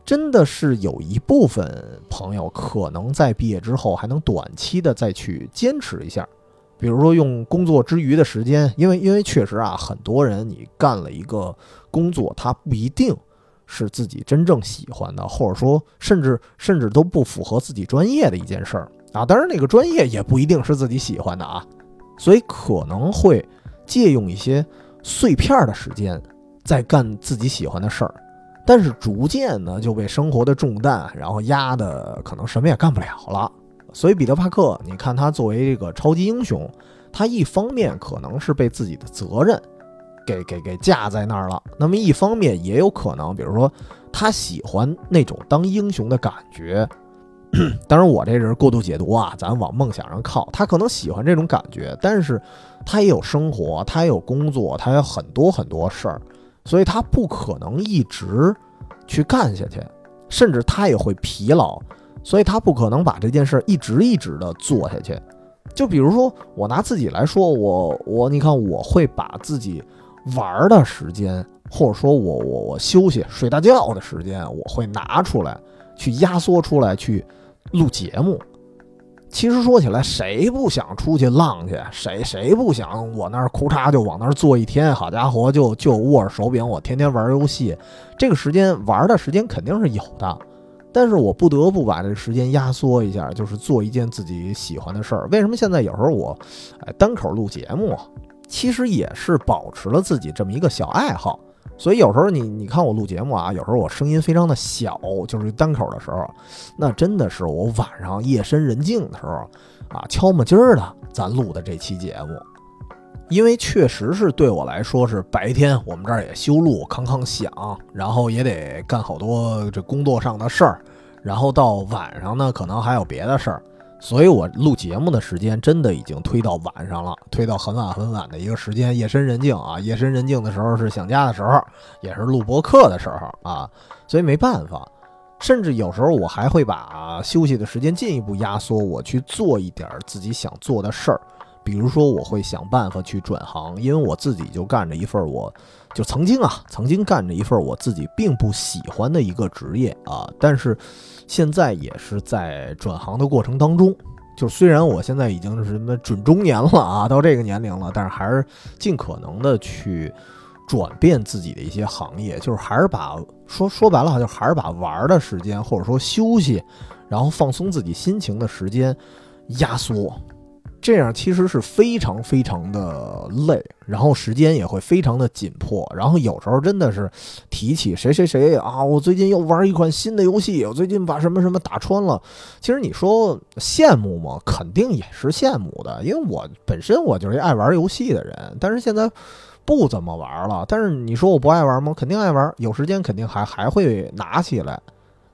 真的是有一部分朋友可能在毕业之后还能短期的再去坚持一下，比如说用工作之余的时间，因为因为确实啊，很多人你干了一个。工作它不一定是自己真正喜欢的，或者说甚至甚至都不符合自己专业的一件事儿啊。当然，那个专业也不一定是自己喜欢的啊，所以可能会借用一些碎片的时间在干自己喜欢的事儿，但是逐渐呢就被生活的重担然后压的可能什么也干不了了。所以彼得·帕克，你看他作为这个超级英雄，他一方面可能是被自己的责任。给给给架在那儿了。那么一方面也有可能，比如说他喜欢那种当英雄的感觉。[COUGHS] 当然我这人过度解读啊，咱往梦想上靠。他可能喜欢这种感觉，但是他也有生活，他也有工作，他有很多很多事儿，所以他不可能一直去干下去，甚至他也会疲劳，所以他不可能把这件事一直一直的做下去。就比如说我拿自己来说，我我你看我会把自己。玩的时间，或者说我我我休息睡大觉的时间，我会拿出来去压缩出来去录节目。其实说起来，谁不想出去浪去？谁谁不想我那儿哭嚓就往那儿坐一天？好家伙，就就握着手柄，我天天玩游戏，这个时间玩的时间肯定是有的。但是我不得不把这时间压缩一下，就是做一件自己喜欢的事儿。为什么现在有时候我哎单口录节目，其实也是保持了自己这么一个小爱好。所以有时候你你看我录节目啊，有时候我声音非常的小，就是单口的时候，那真的是我晚上夜深人静的时候啊，敲木筋儿的咱录的这期节目，因为确实是对我来说是白天我们这儿也修路康康响，然后也得干好多这工作上的事儿，然后到晚上呢可能还有别的事儿。所以，我录节目的时间真的已经推到晚上了，推到很晚很晚的一个时间，夜深人静啊，夜深人静的时候是想家的时候，也是录播客的时候啊，所以没办法，甚至有时候我还会把休息的时间进一步压缩，我去做一点自己想做的事儿，比如说我会想办法去转行，因为我自己就干着一份我。就曾经啊，曾经干着一份我自己并不喜欢的一个职业啊，但是现在也是在转行的过程当中。就虽然我现在已经是什么准中年了啊，到这个年龄了，但是还是尽可能的去转变自己的一些行业，就是还是把说说白了，就还是把玩的时间或者说休息，然后放松自己心情的时间压缩。这样其实是非常非常的累，然后时间也会非常的紧迫，然后有时候真的是提起谁谁谁啊，我最近又玩一款新的游戏，我最近把什么什么打穿了。其实你说羡慕吗？肯定也是羡慕的，因为我本身我就是爱玩游戏的人，但是现在不怎么玩了。但是你说我不爱玩吗？肯定爱玩，有时间肯定还还会拿起来。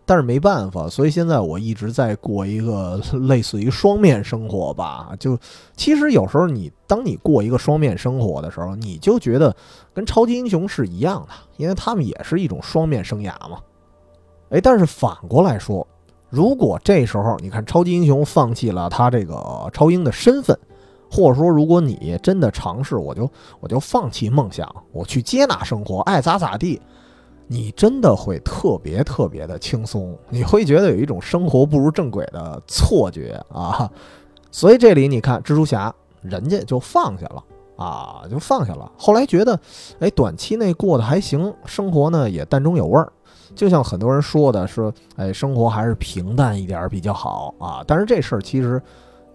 但是没办法，所以现在我一直在过一个类似于双面生活吧。就其实有时候你当你过一个双面生活的时候，你就觉得跟超级英雄是一样的，因为他们也是一种双面生涯嘛。哎，但是反过来说，如果这时候你看超级英雄放弃了他这个超英的身份，或者说如果你真的尝试，我就我就放弃梦想，我去接纳生活，爱咋咋地。你真的会特别特别的轻松，你会觉得有一种生活步入正轨的错觉啊！所以这里你看，蜘蛛侠人家就放下了啊，就放下了。后来觉得，哎，短期内过得还行，生活呢也淡中有味儿。就像很多人说的，说，哎，生活还是平淡一点比较好啊。但是这事儿其实，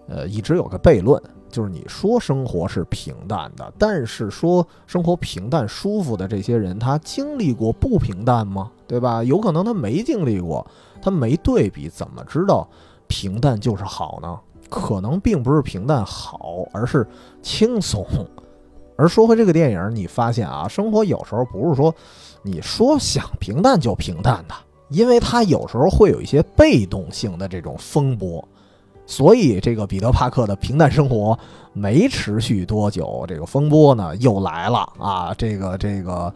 呃，一直有个悖论。就是你说生活是平淡的，但是说生活平淡舒服的这些人，他经历过不平淡吗？对吧？有可能他没经历过，他没对比，怎么知道平淡就是好呢？可能并不是平淡好，而是轻松。而说回这个电影，你发现啊，生活有时候不是说你说想平淡就平淡的，因为它有时候会有一些被动性的这种风波。所以，这个彼得·帕克的平淡生活没持续多久，这个风波呢又来了啊！这个这个，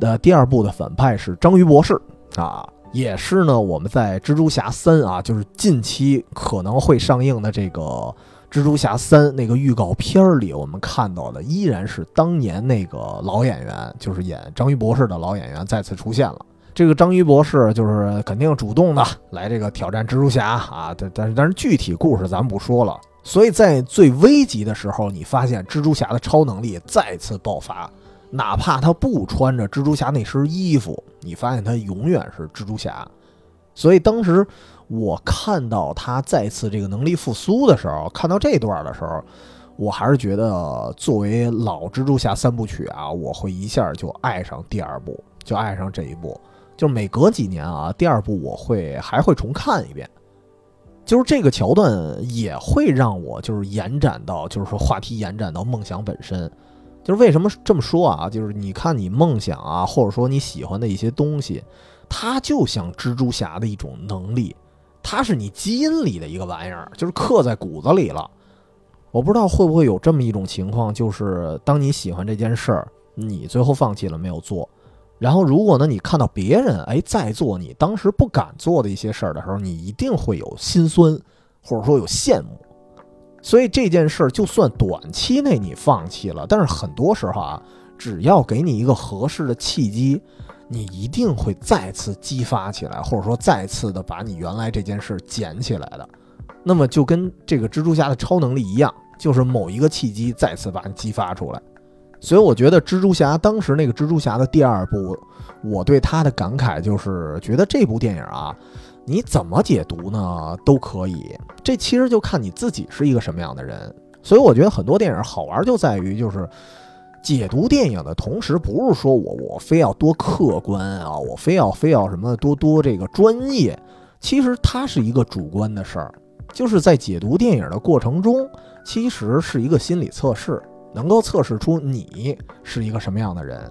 呃，第二部的反派是章鱼博士啊，也是呢，我们在《蜘蛛侠三》啊，就是近期可能会上映的这个《蜘蛛侠三》那个预告片里，我们看到的依然是当年那个老演员，就是演章鱼博士的老演员再次出现了。这个章鱼博士就是肯定主动的来这个挑战蜘蛛侠啊，但但是但是具体故事咱们不说了。所以在最危急的时候，你发现蜘蛛侠的超能力再次爆发，哪怕他不穿着蜘蛛侠那身衣服，你发现他永远是蜘蛛侠。所以当时我看到他再次这个能力复苏的时候，看到这段的时候，我还是觉得作为老蜘蛛侠三部曲啊，我会一下就爱上第二部，就爱上这一部。就是每隔几年啊，第二部我会还会重看一遍，就是这个桥段也会让我就是延展到，就是说话题延展到梦想本身。就是为什么这么说啊？就是你看你梦想啊，或者说你喜欢的一些东西，它就像蜘蛛侠的一种能力，它是你基因里的一个玩意儿，就是刻在骨子里了。我不知道会不会有这么一种情况，就是当你喜欢这件事儿，你最后放弃了没有做。然后，如果呢，你看到别人哎在做你当时不敢做的一些事儿的时候，你一定会有心酸，或者说有羡慕。所以这件事儿，就算短期内你放弃了，但是很多时候啊，只要给你一个合适的契机，你一定会再次激发起来，或者说再次的把你原来这件事捡起来的。那么就跟这个蜘蛛侠的超能力一样，就是某一个契机再次把你激发出来。所以我觉得蜘蛛侠当时那个蜘蛛侠的第二部，我对他的感慨就是觉得这部电影啊，你怎么解读呢都可以，这其实就看你自己是一个什么样的人。所以我觉得很多电影好玩就在于就是解读电影的同时，不是说我我非要多客观啊，我非要非要什么多多这个专业，其实它是一个主观的事儿，就是在解读电影的过程中，其实是一个心理测试。能够测试出你是一个什么样的人，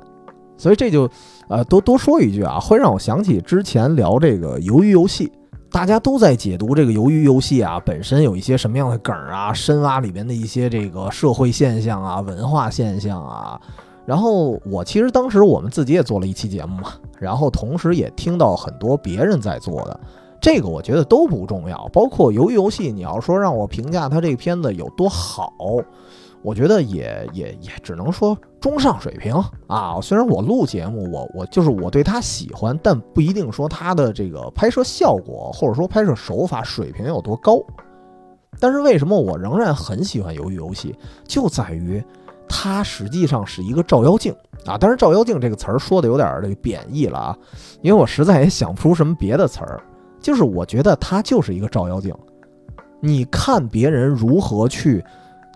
所以这就，呃，多多说一句啊，会让我想起之前聊这个鱿鱼游戏，大家都在解读这个鱿鱼游戏啊，本身有一些什么样的梗啊，深挖里面的一些这个社会现象啊、文化现象啊。然后我其实当时我们自己也做了一期节目嘛，然后同时也听到很多别人在做的，这个我觉得都不重要。包括鱿鱼游戏，你要说让我评价它这个片子有多好。我觉得也也也只能说中上水平啊。虽然我录节目，我我就是我对他喜欢，但不一定说他的这个拍摄效果或者说拍摄手法水平有多高。但是为什么我仍然很喜欢鱿鱼游戏，就在于它实际上是一个照妖镜啊。但是照妖镜这个词儿说的有点这个贬义了啊，因为我实在也想不出什么别的词儿，就是我觉得它就是一个照妖镜。你看别人如何去。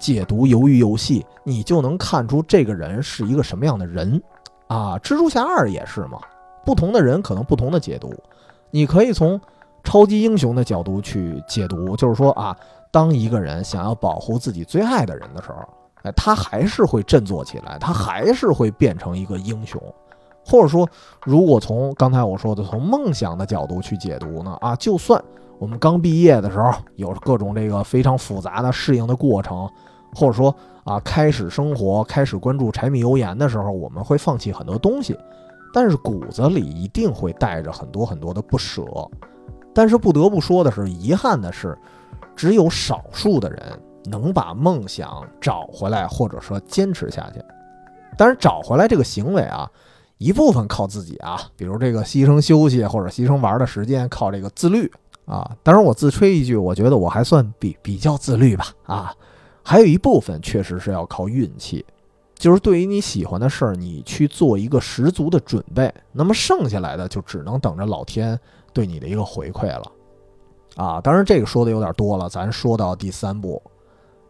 解读鱿鱼游戏，你就能看出这个人是一个什么样的人啊！蜘蛛侠二也是嘛，不同的人可能不同的解读。你可以从超级英雄的角度去解读，就是说啊，当一个人想要保护自己最爱的人的时候，哎，他还是会振作起来，他还是会变成一个英雄。或者说，如果从刚才我说的从梦想的角度去解读呢？啊，就算我们刚毕业的时候有各种这个非常复杂的适应的过程。或者说啊，开始生活、开始关注柴米油盐的时候，我们会放弃很多东西，但是骨子里一定会带着很多很多的不舍。但是不得不说的是，遗憾的是，只有少数的人能把梦想找回来，或者说坚持下去。当然，找回来这个行为啊，一部分靠自己啊，比如这个牺牲休息或者牺牲玩的时间，靠这个自律啊。当然，我自吹一句，我觉得我还算比比较自律吧啊。还有一部分确实是要靠运气，就是对于你喜欢的事儿，你去做一个十足的准备，那么剩下来的就只能等着老天对你的一个回馈了。啊，当然这个说的有点多了，咱说到第三步，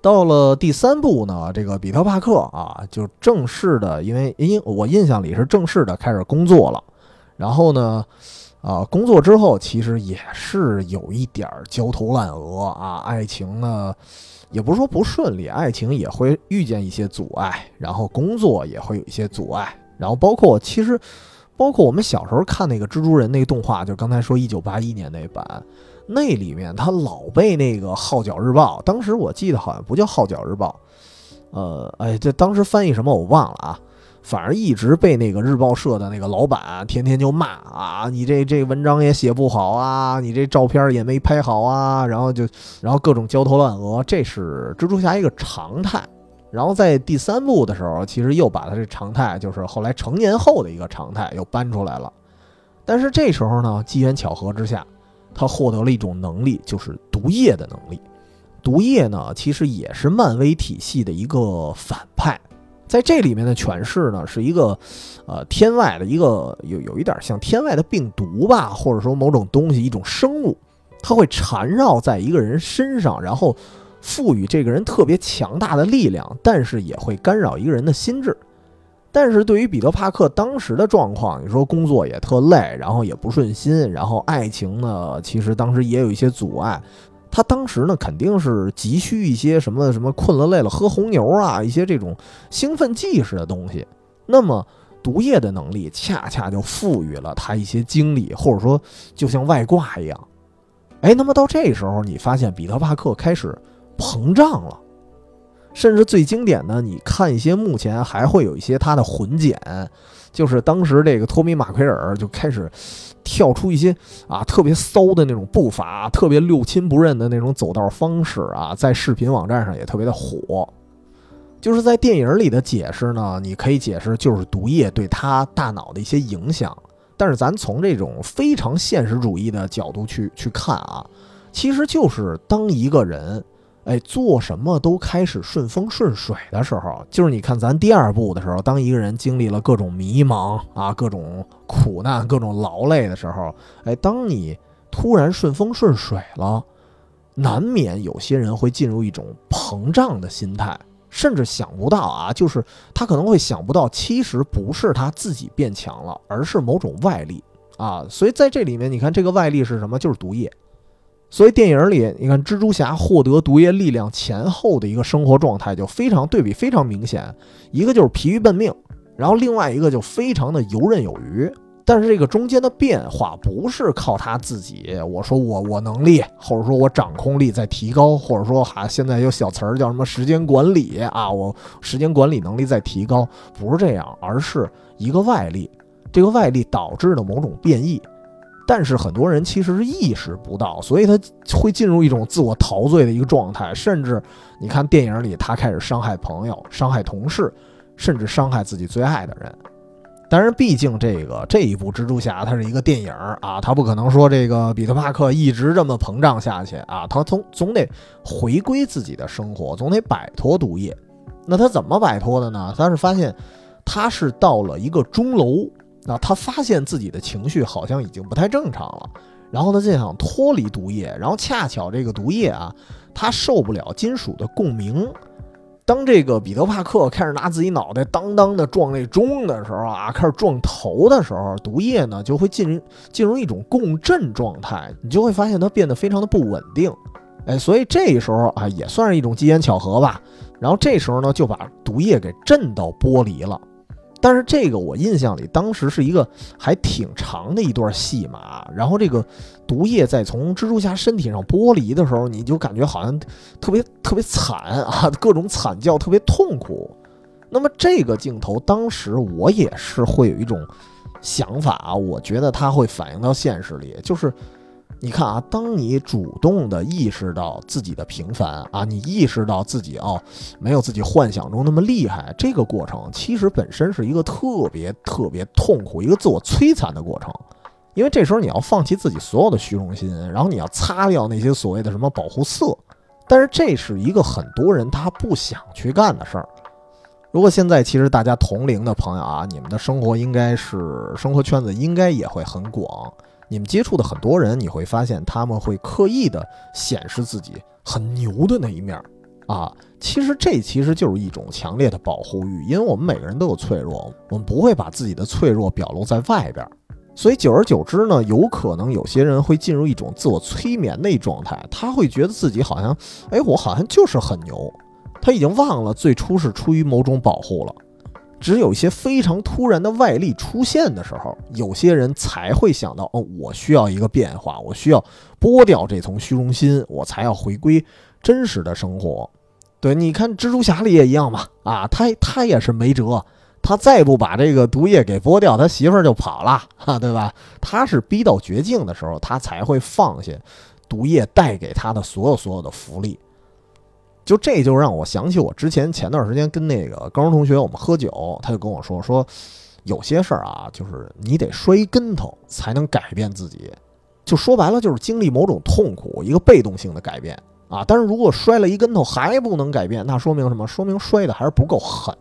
到了第三步呢，这个彼得·帕克啊，就正式的，因为因我印象里是正式的开始工作了，然后呢，啊，工作之后其实也是有一点焦头烂额啊，爱情呢。也不是说不顺利，爱情也会遇见一些阻碍，然后工作也会有一些阻碍，然后包括其实，包括我们小时候看那个蜘蛛人那个动画，就刚才说一九八一年那版，那里面他老被那个号角日报，当时我记得好像不叫号角日报，呃，哎，这当时翻译什么我忘了啊。反而一直被那个日报社的那个老板天天就骂啊，你这这文章也写不好啊，你这照片也没拍好啊，然后就然后各种焦头烂额，这是蜘蛛侠一个常态。然后在第三部的时候，其实又把他这常态，就是后来成年后的一个常态又搬出来了。但是这时候呢，机缘巧合之下，他获得了一种能力，就是毒液的能力。毒液呢，其实也是漫威体系的一个反派。在这里面的诠释呢，是一个，呃，天外的一个有有一点像天外的病毒吧，或者说某种东西，一种生物，它会缠绕在一个人身上，然后赋予这个人特别强大的力量，但是也会干扰一个人的心智。但是对于彼得·帕克当时的状况，你说工作也特累，然后也不顺心，然后爱情呢，其实当时也有一些阻碍。他当时呢，肯定是急需一些什么什么困了累了喝红牛啊，一些这种兴奋剂似的东西。那么毒液的能力恰恰就赋予了他一些精力，或者说就像外挂一样。哎，那么到这时候，你发现彼得·帕克开始膨胀了，甚至最经典的，你看一些目前还会有一些他的混剪。就是当时这个托米·马奎尔就开始跳出一些啊特别骚的那种步伐，特别六亲不认的那种走道方式啊，在视频网站上也特别的火。就是在电影里的解释呢，你可以解释就是毒液对他大脑的一些影响。但是咱从这种非常现实主义的角度去去看啊，其实就是当一个人，哎，做什么都开始顺风顺水的时候，就是你看咱第二部的时候，当一个人经历了各种迷茫啊、各种苦难、各种劳累的时候，哎，当你突然顺风顺水了，难免有些人会进入一种膨胀的心态。甚至想不到啊，就是他可能会想不到，其实不是他自己变强了，而是某种外力啊。所以在这里面，你看这个外力是什么？就是毒液。所以电影里，你看蜘蛛侠获得毒液力量前后的一个生活状态就非常对比，非常明显。一个就是疲于奔命，然后另外一个就非常的游刃有余。但是这个中间的变化不是靠他自己，我说我我能力，或者说我掌控力在提高，或者说哈现在有小词儿叫什么时间管理啊，我时间管理能力在提高，不是这样，而是一个外力，这个外力导致的某种变异，但是很多人其实是意识不到，所以他会进入一种自我陶醉的一个状态，甚至你看电影里他开始伤害朋友、伤害同事，甚至伤害自己最爱的人。当然，毕竟这个这一部蜘蛛侠它是一个电影啊，他不可能说这个彼得帕克一直这么膨胀下去啊，他总总得回归自己的生活，总得摆脱毒液。那他怎么摆脱的呢？他是发现他是到了一个钟楼啊，他发现自己的情绪好像已经不太正常了，然后他就想脱离毒液，然后恰巧这个毒液啊，他受不了金属的共鸣。当这个彼得帕克开始拿自己脑袋当当的撞那钟的时候啊，开始撞头的时候，毒液呢就会进进入一种共振状态，你就会发现它变得非常的不稳定，哎，所以这时候啊也算是一种机缘巧合吧。然后这时候呢就把毒液给震到玻璃了。但是这个我印象里，当时是一个还挺长的一段戏码。然后这个毒液在从蜘蛛侠身体上剥离的时候，你就感觉好像特别特别惨啊，各种惨叫，特别痛苦。那么这个镜头当时我也是会有一种想法啊，我觉得它会反映到现实里，就是。你看啊，当你主动的意识到自己的平凡啊，你意识到自己哦没有自己幻想中那么厉害，这个过程其实本身是一个特别特别痛苦、一个自我摧残的过程，因为这时候你要放弃自己所有的虚荣心，然后你要擦掉那些所谓的什么保护色，但是这是一个很多人他不想去干的事儿。如果现在其实大家同龄的朋友啊，你们的生活应该是生活圈子应该也会很广。你们接触的很多人，你会发现他们会刻意的显示自己很牛的那一面啊。其实这其实就是一种强烈的保护欲，因为我们每个人都有脆弱，我们不会把自己的脆弱表露在外边。所以久而久之呢，有可能有些人会进入一种自我催眠的状态，他会觉得自己好像，哎，我好像就是很牛，他已经忘了最初是出于某种保护了。只有一些非常突然的外力出现的时候，有些人才会想到：哦，我需要一个变化，我需要剥掉这层虚荣心，我才要回归真实的生活。对，你看蜘蛛侠里也一样嘛，啊，他他也是没辙，他再不把这个毒液给剥掉，他媳妇儿就跑了，[LAUGHS] 啊，对吧？他是逼到绝境的时候，他才会放下毒液带给他的所有所有的福利。就这就让我想起我之前前段时间跟那个高中同学我们喝酒，他就跟我说说，有些事儿啊，就是你得摔跟头才能改变自己，就说白了就是经历某种痛苦，一个被动性的改变啊。但是如果摔了一跟头还不能改变，那说明什么？说明摔的还是不够狠。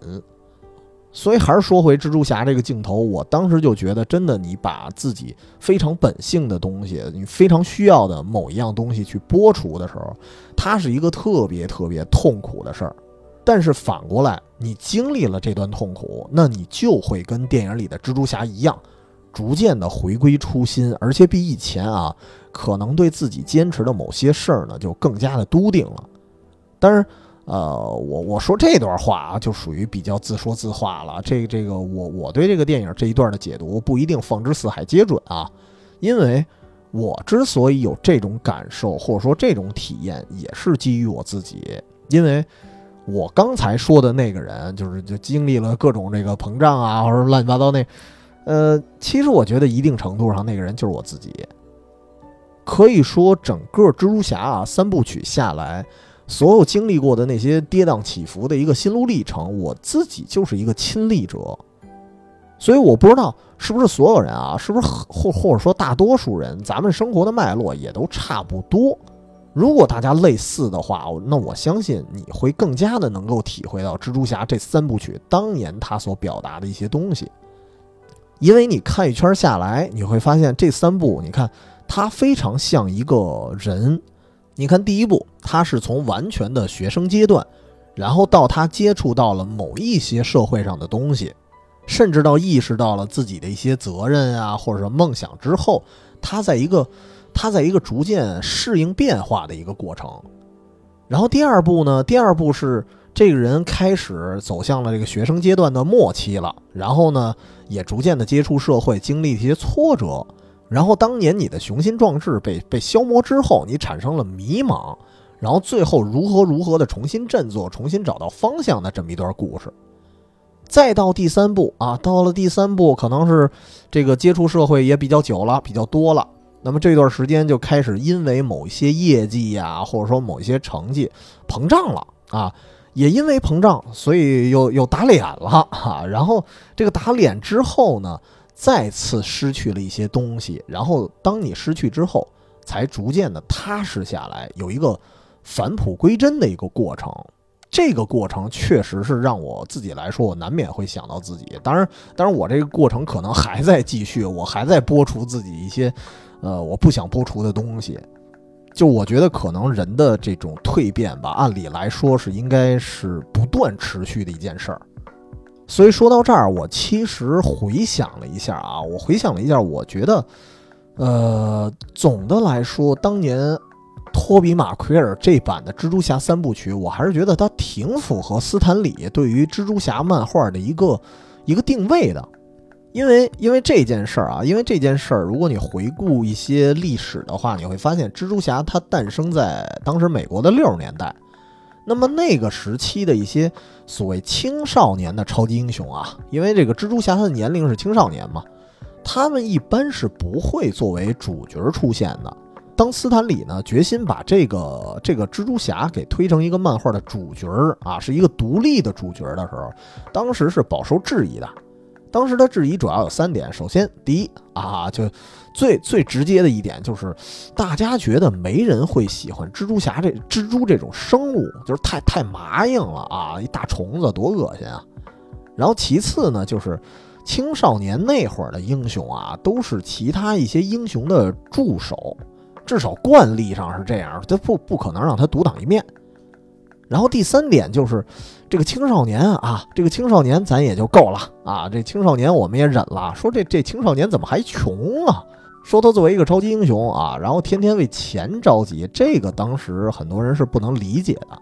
所以还是说回蜘蛛侠这个镜头，我当时就觉得，真的，你把自己非常本性的东西，你非常需要的某一样东西去剥除的时候，它是一个特别特别痛苦的事儿。但是反过来，你经历了这段痛苦，那你就会跟电影里的蜘蛛侠一样，逐渐的回归初心，而且比以前啊，可能对自己坚持的某些事儿呢，就更加的笃定了。但是。呃，我我说这段话啊，就属于比较自说自话了。这个这个，我我对这个电影这一段的解读不一定放之四海皆准啊，因为我之所以有这种感受或者说这种体验，也是基于我自己。因为我刚才说的那个人，就是就经历了各种这个膨胀啊，或者乱七八糟那，呃，其实我觉得一定程度上那个人就是我自己。可以说，整个蜘蛛侠啊三部曲下来。所有经历过的那些跌宕起伏的一个心路历程，我自己就是一个亲历者。所以我不知道是不是所有人啊，是不是或或者说大多数人，咱们生活的脉络也都差不多。如果大家类似的话，那我相信你会更加的能够体会到蜘蛛侠这三部曲当年他所表达的一些东西。因为你看一圈下来，你会发现这三部，你看它非常像一个人。你看第一步，他是从完全的学生阶段，然后到他接触到了某一些社会上的东西。甚至到意识到了自己的一些责任啊，或者说梦想之后，他在一个他在一个逐渐适应变化的一个过程。然后第二步呢，第二步是这个人开始走向了这个学生阶段的末期了，然后呢，也逐渐的接触社会，经历一些挫折。然后当年你的雄心壮志被被消磨之后，你产生了迷茫，然后最后如何如何的重新振作，重新找到方向的这么一段故事。再到第三步啊，到了第三步，可能是这个接触社会也比较久了，比较多了。那么这段时间就开始因为某一些业绩呀，或者说某一些成绩膨胀了啊，也因为膨胀，所以又又打脸了哈。然后这个打脸之后呢，再次失去了一些东西。然后当你失去之后，才逐渐的踏实下来，有一个返璞归真的一个过程。这个过程确实是让我自己来说，我难免会想到自己。当然，当然，我这个过程可能还在继续，我还在播出自己一些，呃，我不想播出的东西。就我觉得，可能人的这种蜕变吧，按理来说是应该是不断持续的一件事儿。所以说到这儿，我其实回想了一下啊，我回想了一下，我觉得，呃，总的来说，当年。托比·马奎尔这版的蜘蛛侠三部曲，我还是觉得它挺符合斯坦李对于蜘蛛侠漫画的一个 [LAUGHS] 一个定位的，因为因为这件事儿啊，因为这件事儿，如果你回顾一些历史的话，你会发现蜘蛛侠它诞生在当时美国的六十年代，那么那个时期的一些所谓青少年的超级英雄啊，因为这个蜘蛛侠他的年龄是青少年嘛，他们一般是不会作为主角出现的。当斯坦李呢决心把这个这个蜘蛛侠给推成一个漫画的主角儿啊，是一个独立的主角的时候，当时是饱受质疑的。当时的质疑主要有三点：首先，第一啊，就最最直接的一点就是，大家觉得没人会喜欢蜘蛛侠这蜘蛛这种生物，就是太太麻硬了啊，一大虫子多恶心啊。然后其次呢，就是青少年那会儿的英雄啊，都是其他一些英雄的助手。至少惯例上是这样，他不不可能让他独当一面。然后第三点就是，这个青少年啊，这个青少年咱也就够了啊，这青少年我们也忍了。说这这青少年怎么还穷啊？说他作为一个超级英雄啊，然后天天为钱着急，这个当时很多人是不能理解的。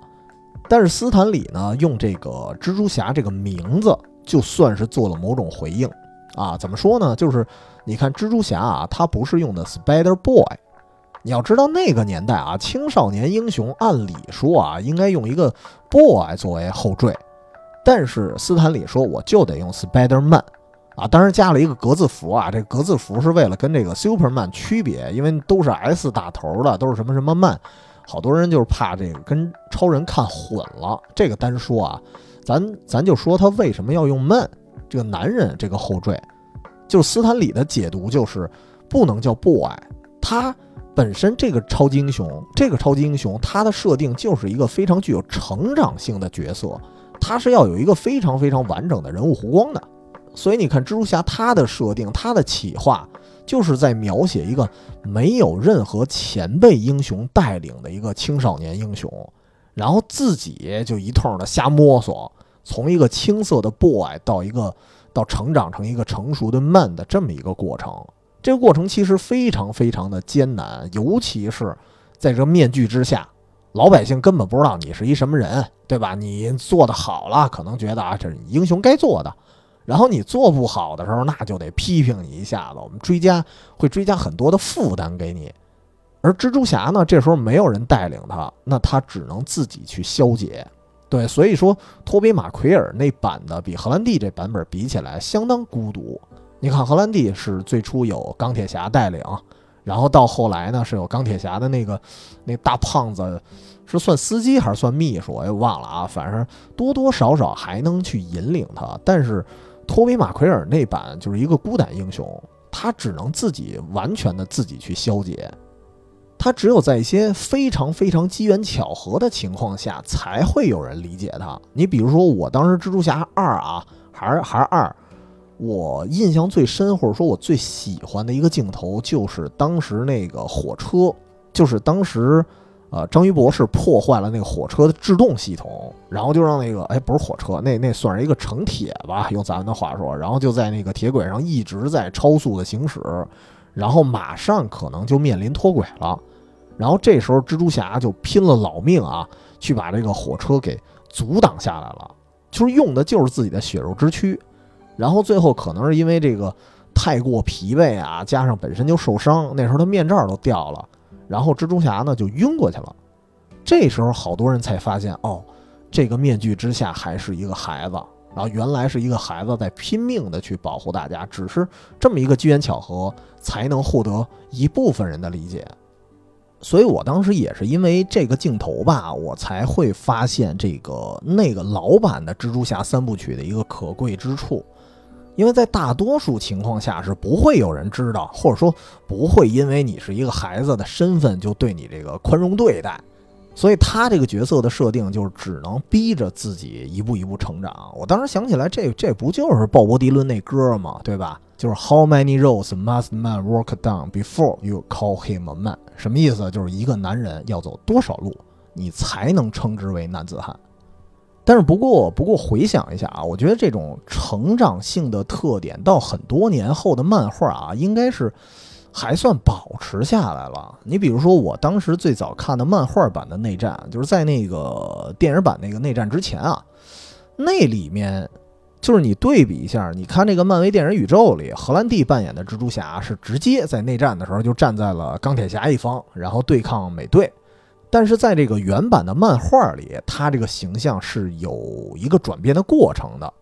但是斯坦李呢，用这个蜘蛛侠这个名字，就算是做了某种回应啊。怎么说呢？就是你看蜘蛛侠啊，他不是用的 Spider Boy。你要知道那个年代啊，青少年英雄按理说啊，应该用一个 boy 作为后缀，但是斯坦李说我就得用 Spider-Man 啊，当然加了一个格字符啊，这格字符是为了跟这个 Superman 区别，因为都是 S 打头的，都是什么什么 man，好多人就是怕这个跟超人看混了。这个单说啊，咱咱就说他为什么要用 man 这个男人这个后缀，就斯坦李的解读就是不能叫 boy，他。本身这个超级英雄，这个超级英雄，他的设定就是一个非常具有成长性的角色，他是要有一个非常非常完整的人物弧光的。所以你看，蜘蛛侠他的设定，他的企划，就是在描写一个没有任何前辈英雄带领的一个青少年英雄，然后自己就一通的瞎摸索，从一个青涩的 boy 到一个到成长成一个成熟的 man 的这么一个过程。这个过程其实非常非常的艰难，尤其是在这面具之下，老百姓根本不知道你是一什么人，对吧？你做的好了，可能觉得啊，这是英雄该做的；然后你做不好的时候，那就得批评你一下子，我们追加会追加很多的负担给你。而蜘蛛侠呢，这时候没有人带领他，那他只能自己去消解。对，所以说托比马奎尔那版的比荷兰弟这版本比起来，相当孤独。你看，荷兰弟是最初有钢铁侠带领，然后到后来呢，是有钢铁侠的那个那大胖子是算司机还是算秘书，我也忘了啊。反正多多少少还能去引领他，但是托比马奎尔那版就是一个孤胆英雄，他只能自己完全的自己去消解。他只有在一些非常非常机缘巧合的情况下，才会有人理解他。你比如说，我当时蜘蛛侠二啊，还是还是二，我印象最深或者说我最喜欢的一个镜头，就是当时那个火车，就是当时，呃，章鱼博士破坏了那个火车的制动系统，然后就让那个，哎，不是火车，那那算是一个城铁吧，用咱们的话说，然后就在那个铁轨上一直在超速的行驶，然后马上可能就面临脱轨了。然后这时候，蜘蛛侠就拼了老命啊，去把这个火车给阻挡下来了，就是用的就是自己的血肉之躯。然后最后可能是因为这个太过疲惫啊，加上本身就受伤，那时候他面罩都掉了，然后蜘蛛侠呢就晕过去了。这时候好多人才发现，哦，这个面具之下还是一个孩子，然后原来是一个孩子在拼命的去保护大家，只是这么一个机缘巧合，才能获得一部分人的理解。所以我当时也是因为这个镜头吧，我才会发现这个那个老版的蜘蛛侠三部曲的一个可贵之处，因为在大多数情况下是不会有人知道，或者说不会因为你是一个孩子的身份就对你这个宽容对待，所以他这个角色的设定就是只能逼着自己一步一步成长。我当时想起来，这这不就是鲍勃迪伦那歌吗？对吧？就是 How many roads must man walk down before you call him a man？什么意思？就是一个男人要走多少路，你才能称之为男子汉？但是不过，不过回想一下啊，我觉得这种成长性的特点，到很多年后的漫画啊，应该是还算保持下来了。你比如说，我当时最早看的漫画版的内战，就是在那个电影版那个内战之前啊，那里面。就是你对比一下，你看这个漫威电影宇宙里，荷兰弟扮演的蜘蛛侠是直接在内战的时候就站在了钢铁侠一方，然后对抗美队。但是在这个原版的漫画里，他这个形象是有一个转变的过程的。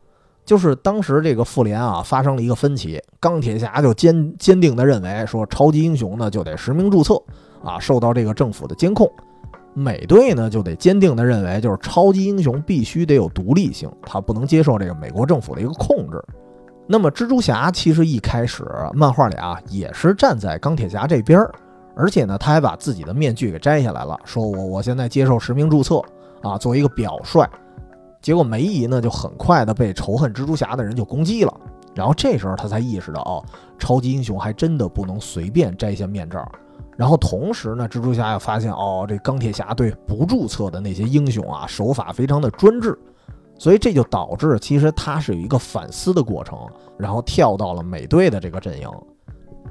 就是当时这个复联啊发生了一个分歧，钢铁侠就坚坚定地认为说，超级英雄呢就得实名注册啊，受到这个政府的监控。美队呢就得坚定地认为，就是超级英雄必须得有独立性，他不能接受这个美国政府的一个控制。那么蜘蛛侠其实一开始漫画里啊也是站在钢铁侠这边儿，而且呢他还把自己的面具给摘下来了，说我我现在接受实名注册啊，作为一个表率。结果梅姨呢就很快的被仇恨蜘蛛侠的人就攻击了，然后这时候他才意识到，哦，超级英雄还真的不能随便摘下面罩。然后同时呢，蜘蛛侠也发现哦，这钢铁侠对不注册的那些英雄啊，手法非常的专制，所以这就导致其实他是有一个反思的过程，然后跳到了美队的这个阵营，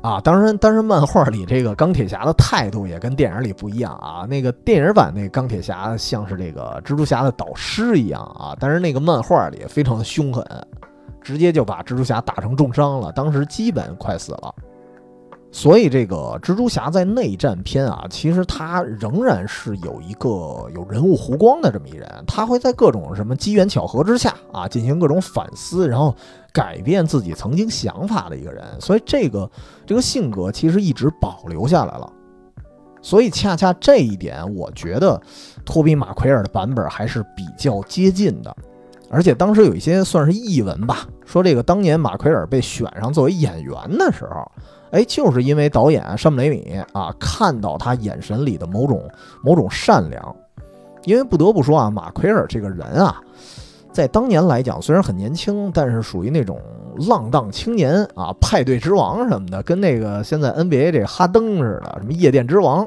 啊，当然，当然，漫画里这个钢铁侠的态度也跟电影里不一样啊，那个电影版那钢铁侠像是这个蜘蛛侠的导师一样啊，但是那个漫画里非常的凶狠，直接就把蜘蛛侠打成重伤了，当时基本快死了。所以，这个蜘蛛侠在内战篇啊，其实他仍然是有一个有人物弧光的这么一人，他会在各种什么机缘巧合之下啊，进行各种反思，然后改变自己曾经想法的一个人。所以，这个这个性格其实一直保留下来了。所以，恰恰这一点，我觉得托比马奎尔的版本还是比较接近的。而且当时有一些算是译文吧，说这个当年马奎尔被选上作为演员的时候。哎，就是因为导演山姆雷米啊，看到他眼神里的某种某种善良。因为不得不说啊，马奎尔这个人啊，在当年来讲虽然很年轻，但是属于那种浪荡青年啊，派对之王什么的，跟那个现在 NBA 这哈登似的，什么夜店之王。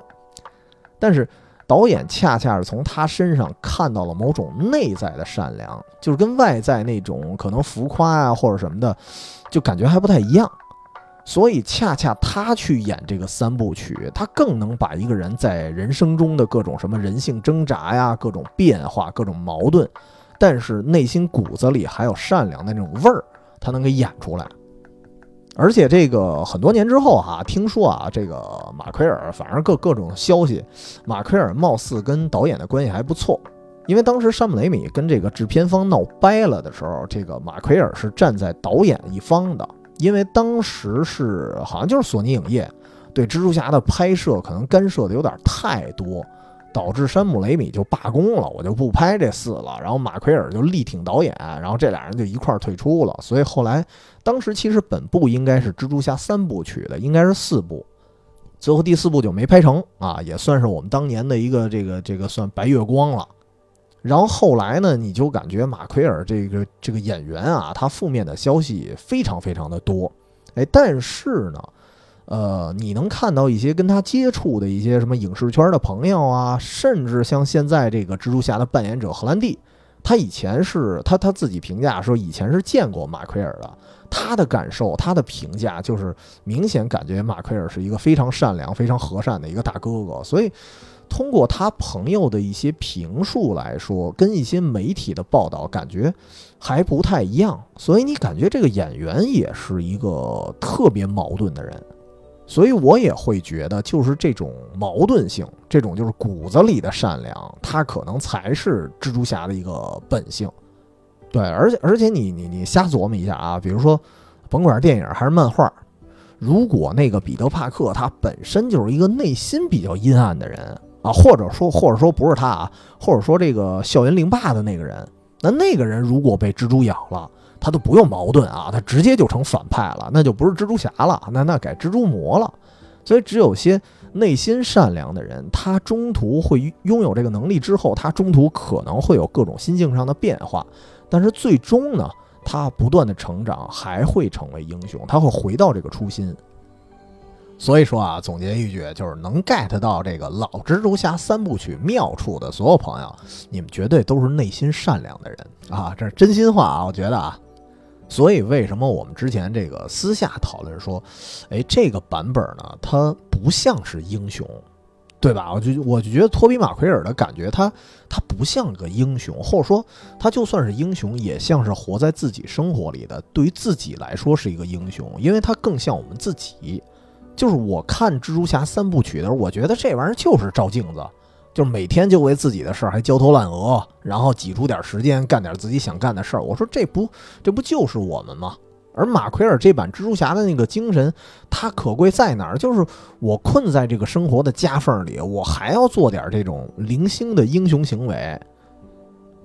但是导演恰恰是从他身上看到了某种内在的善良，就是跟外在那种可能浮夸啊或者什么的，就感觉还不太一样。所以，恰恰他去演这个三部曲，他更能把一个人在人生中的各种什么人性挣扎呀、各种变化、各种矛盾，但是内心骨子里还有善良的那种味儿，他能给演出来。而且，这个很多年之后哈，听说啊，这个马奎尔，反正各各种消息，马奎尔貌似跟导演的关系还不错，因为当时山姆雷米跟这个制片方闹掰了的时候，这个马奎尔是站在导演一方的。因为当时是好像就是索尼影业对蜘蛛侠的拍摄可能干涉的有点太多，导致山姆雷米就罢工了，我就不拍这四了。然后马奎尔就力挺导演，然后这俩人就一块儿退出了。所以后来，当时其实本部应该是蜘蛛侠三部曲的，应该是四部，最后第四部就没拍成啊，也算是我们当年的一个这个这个算白月光了。然后后来呢，你就感觉马奎尔这个这个演员啊，他负面的消息非常非常的多，哎，但是呢。呃，你能看到一些跟他接触的一些什么影视圈的朋友啊，甚至像现在这个蜘蛛侠的扮演者荷兰弟，他以前是他他自己评价说以前是见过马奎尔的，他的感受，他的评价就是明显感觉马奎尔是一个非常善良、非常和善的一个大哥哥，所以通过他朋友的一些评述来说，跟一些媒体的报道感觉还不太一样，所以你感觉这个演员也是一个特别矛盾的人。所以我也会觉得，就是这种矛盾性，这种就是骨子里的善良，他可能才是蜘蛛侠的一个本性。对，而且而且你你你瞎琢磨一下啊，比如说，甭管是电影还是漫画，如果那个彼得帕克他本身就是一个内心比较阴暗的人啊，或者说或者说不是他啊，或者说这个校园凌霸的那个人，那那个人如果被蜘蛛咬了。他都不用矛盾啊，他直接就成反派了，那就不是蜘蛛侠了，那那改蜘蛛魔了。所以只有些内心善良的人，他中途会拥有这个能力之后，他中途可能会有各种心境上的变化，但是最终呢，他不断的成长，还会成为英雄，他会回到这个初心。所以说啊，总结一句，就是能 get 到这个老蜘蛛侠三部曲妙处的所有朋友，你们绝对都是内心善良的人啊，这是真心话啊，我觉得啊。所以，为什么我们之前这个私下讨论说，哎，这个版本呢，它不像是英雄，对吧？我就我就觉得托比马奎尔的感觉，他他不像个英雄，或者说他就算是英雄，也像是活在自己生活里的，对于自己来说是一个英雄，因为他更像我们自己。就是我看蜘蛛侠三部曲的时候，我觉得这玩意儿就是照镜子。就是每天就为自己的事儿还焦头烂额，然后挤出点时间干点自己想干的事儿。我说这不这不就是我们吗？而马奎尔这版蜘蛛侠的那个精神，它可贵在哪儿？就是我困在这个生活的夹缝里，我还要做点这种零星的英雄行为。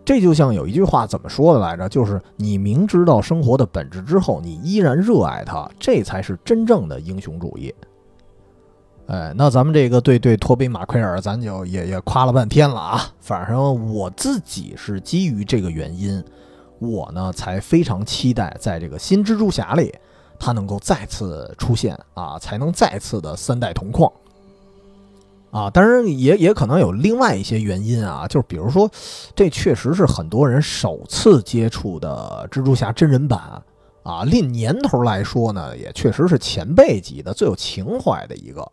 这就像有一句话怎么说的来着？就是你明知道生活的本质之后，你依然热爱它，这才是真正的英雄主义。哎，那咱们这个对对托比马奎尔，咱就也也夸了半天了啊。反正我自己是基于这个原因，我呢才非常期待在这个新蜘蛛侠里，他能够再次出现啊，才能再次的三代同框啊。当然也也可能有另外一些原因啊，就是比如说，这确实是很多人首次接触的蜘蛛侠真人版啊。论年头来说呢，也确实是前辈级的最有情怀的一个。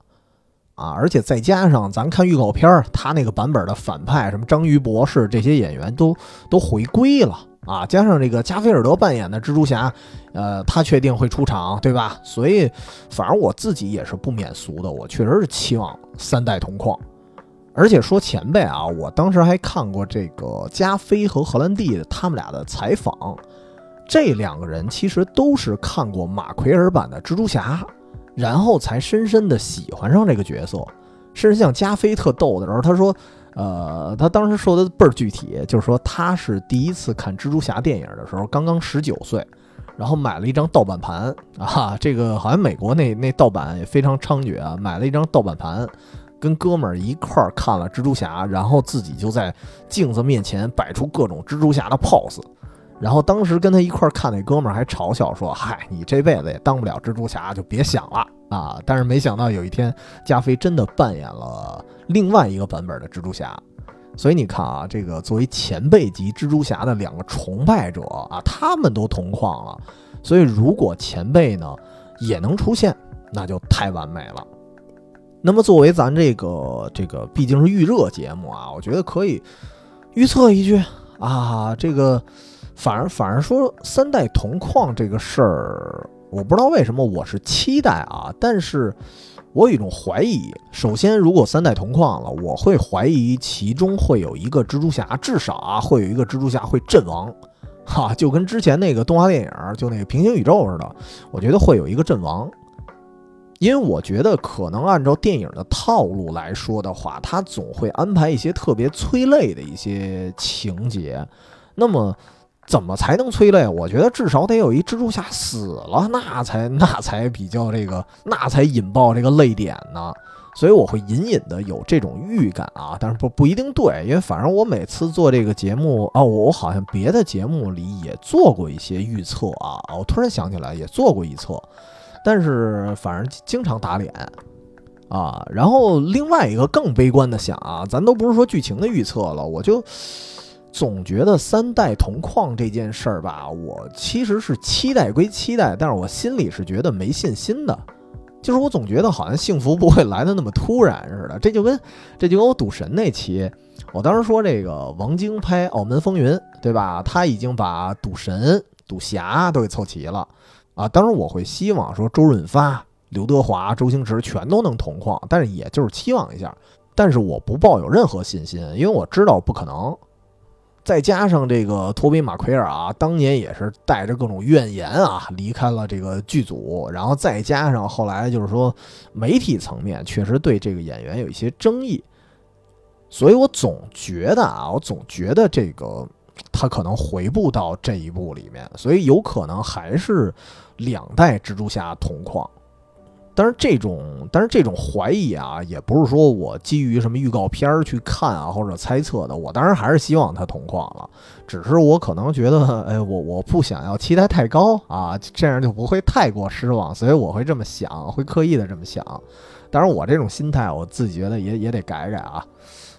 啊，而且再加上咱看预告片儿，他那个版本的反派，什么章鱼博士这些演员都都回归了啊，加上这个加菲尔德扮演的蜘蛛侠，呃，他确定会出场，对吧？所以，反正我自己也是不免俗的，我确实是期望三代同框。而且说前辈啊，我当时还看过这个加菲和荷兰弟他们俩的采访，这两个人其实都是看过马奎尔版的蜘蛛侠。然后才深深的喜欢上这个角色，甚至像加菲特逗的时候，他说：“呃，他当时说的倍儿具体，就是说他是第一次看蜘蛛侠电影的时候，刚刚十九岁，然后买了一张盗版盘啊，这个好像美国那那盗版也非常猖獗啊，买了一张盗版盘，跟哥们儿一块儿看了蜘蛛侠，然后自己就在镜子面前摆出各种蜘蛛侠的 pose。”然后当时跟他一块儿看那哥们儿还嘲笑说：“嗨，你这辈子也当不了蜘蛛侠，就别想了啊！”但是没想到有一天，加菲真的扮演了另外一个版本的蜘蛛侠。所以你看啊，这个作为前辈级蜘蛛侠的两个崇拜者啊，他们都同框了。所以如果前辈呢也能出现，那就太完美了。那么作为咱这个这个毕竟是预热节目啊，我觉得可以预测一句啊，这个。反而反而说三代同框这个事儿，我不知道为什么我是期待啊，但是我有一种怀疑。首先，如果三代同框了，我会怀疑其中会有一个蜘蛛侠，至少啊会有一个蜘蛛侠会阵亡，哈，就跟之前那个动画电影就那个平行宇宙似的，我觉得会有一个阵亡。因为我觉得可能按照电影的套路来说的话，它总会安排一些特别催泪的一些情节。那么，怎么才能催泪？我觉得至少得有一蜘蛛侠死了，那才 [LAUGHS] 那才比较这个，那才引爆这个泪点呢。所以我会隐隐的有这种预感啊，但是不不一定对，因为反正我每次做这个节目啊，我我好像别的节目里也做过一些预测啊，我突然想起来也做过一测。但是反正经常打脸啊，然后另外一个更悲观的想啊，咱都不是说剧情的预测了，我就总觉得三代同框这件事儿吧，我其实是期待归期待，但是我心里是觉得没信心的，就是我总觉得好像幸福不会来的那么突然似的，这就跟这就跟我赌神那期，我当时说这个王晶拍《澳门风云》，对吧？他已经把赌神、赌侠都给凑齐了。啊，当然我会希望说周润发、刘德华、周星驰全都能同框，但是也就是期望一下。但是我不抱有任何信心，因为我知道不可能。再加上这个托比马奎尔啊，当年也是带着各种怨言啊离开了这个剧组，然后再加上后来就是说媒体层面确实对这个演员有一些争议，所以我总觉得啊，我总觉得这个。他可能回不到这一步里面，所以有可能还是两代蜘蛛侠同框。但是这种，但是这种怀疑啊，也不是说我基于什么预告片去看啊或者猜测的。我当然还是希望他同框了，只是我可能觉得，哎，我我不想要期待太高啊，这样就不会太过失望，所以我会这么想，会刻意的这么想。当然，我这种心态，我自己觉得也也得改改啊。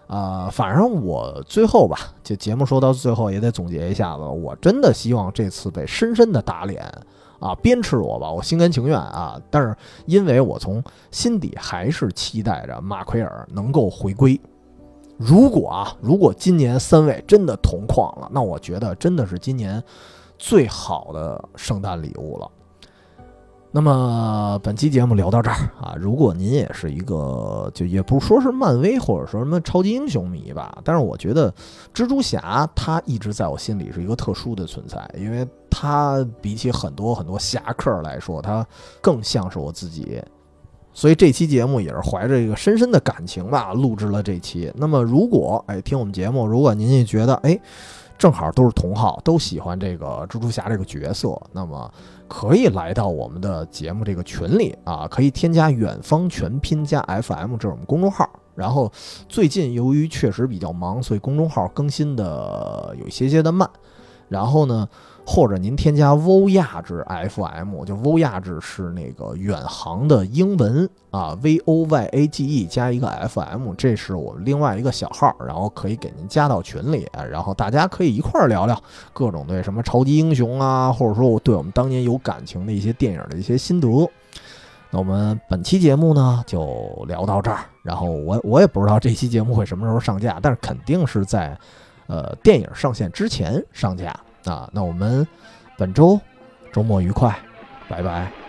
啊，反正我最后吧，就节目说到最后也得总结一下子。我真的希望这次被深深的打脸啊，鞭笞我吧，我心甘情愿啊。但是因为我从心底还是期待着马奎尔能够回归。如果啊，如果今年三位真的同框了，那我觉得真的是今年最好的圣诞礼物了。那么本期节目聊到这儿啊，如果您也是一个就也不说是漫威或者说什么超级英雄迷吧，但是我觉得蜘蛛侠他一直在我心里是一个特殊的存在，因为他比起很多很多侠客来说，他更像是我自己，所以这期节目也是怀着一个深深的感情吧录制了这期。那么如果哎听我们节目，如果您也觉得哎。正好都是同好，都喜欢这个蜘蛛侠这个角色，那么可以来到我们的节目这个群里啊，可以添加远方全拼加 FM，这是我们公众号。然后最近由于确实比较忙，所以公众号更新的有一些些的慢。然后呢？或者您添加 Voyage FM，就 Voyage 是那个远航的英文啊，V O Y A G E 加一个 FM，这是我们另外一个小号，然后可以给您加到群里，然后大家可以一块儿聊聊各种对什么超级英雄啊，或者说我对我们当年有感情的一些电影的一些心得。那我们本期节目呢就聊到这儿，然后我我也不知道这期节目会什么时候上架，但是肯定是在呃电影上线之前上架。啊，那我们本周周末愉快，拜拜。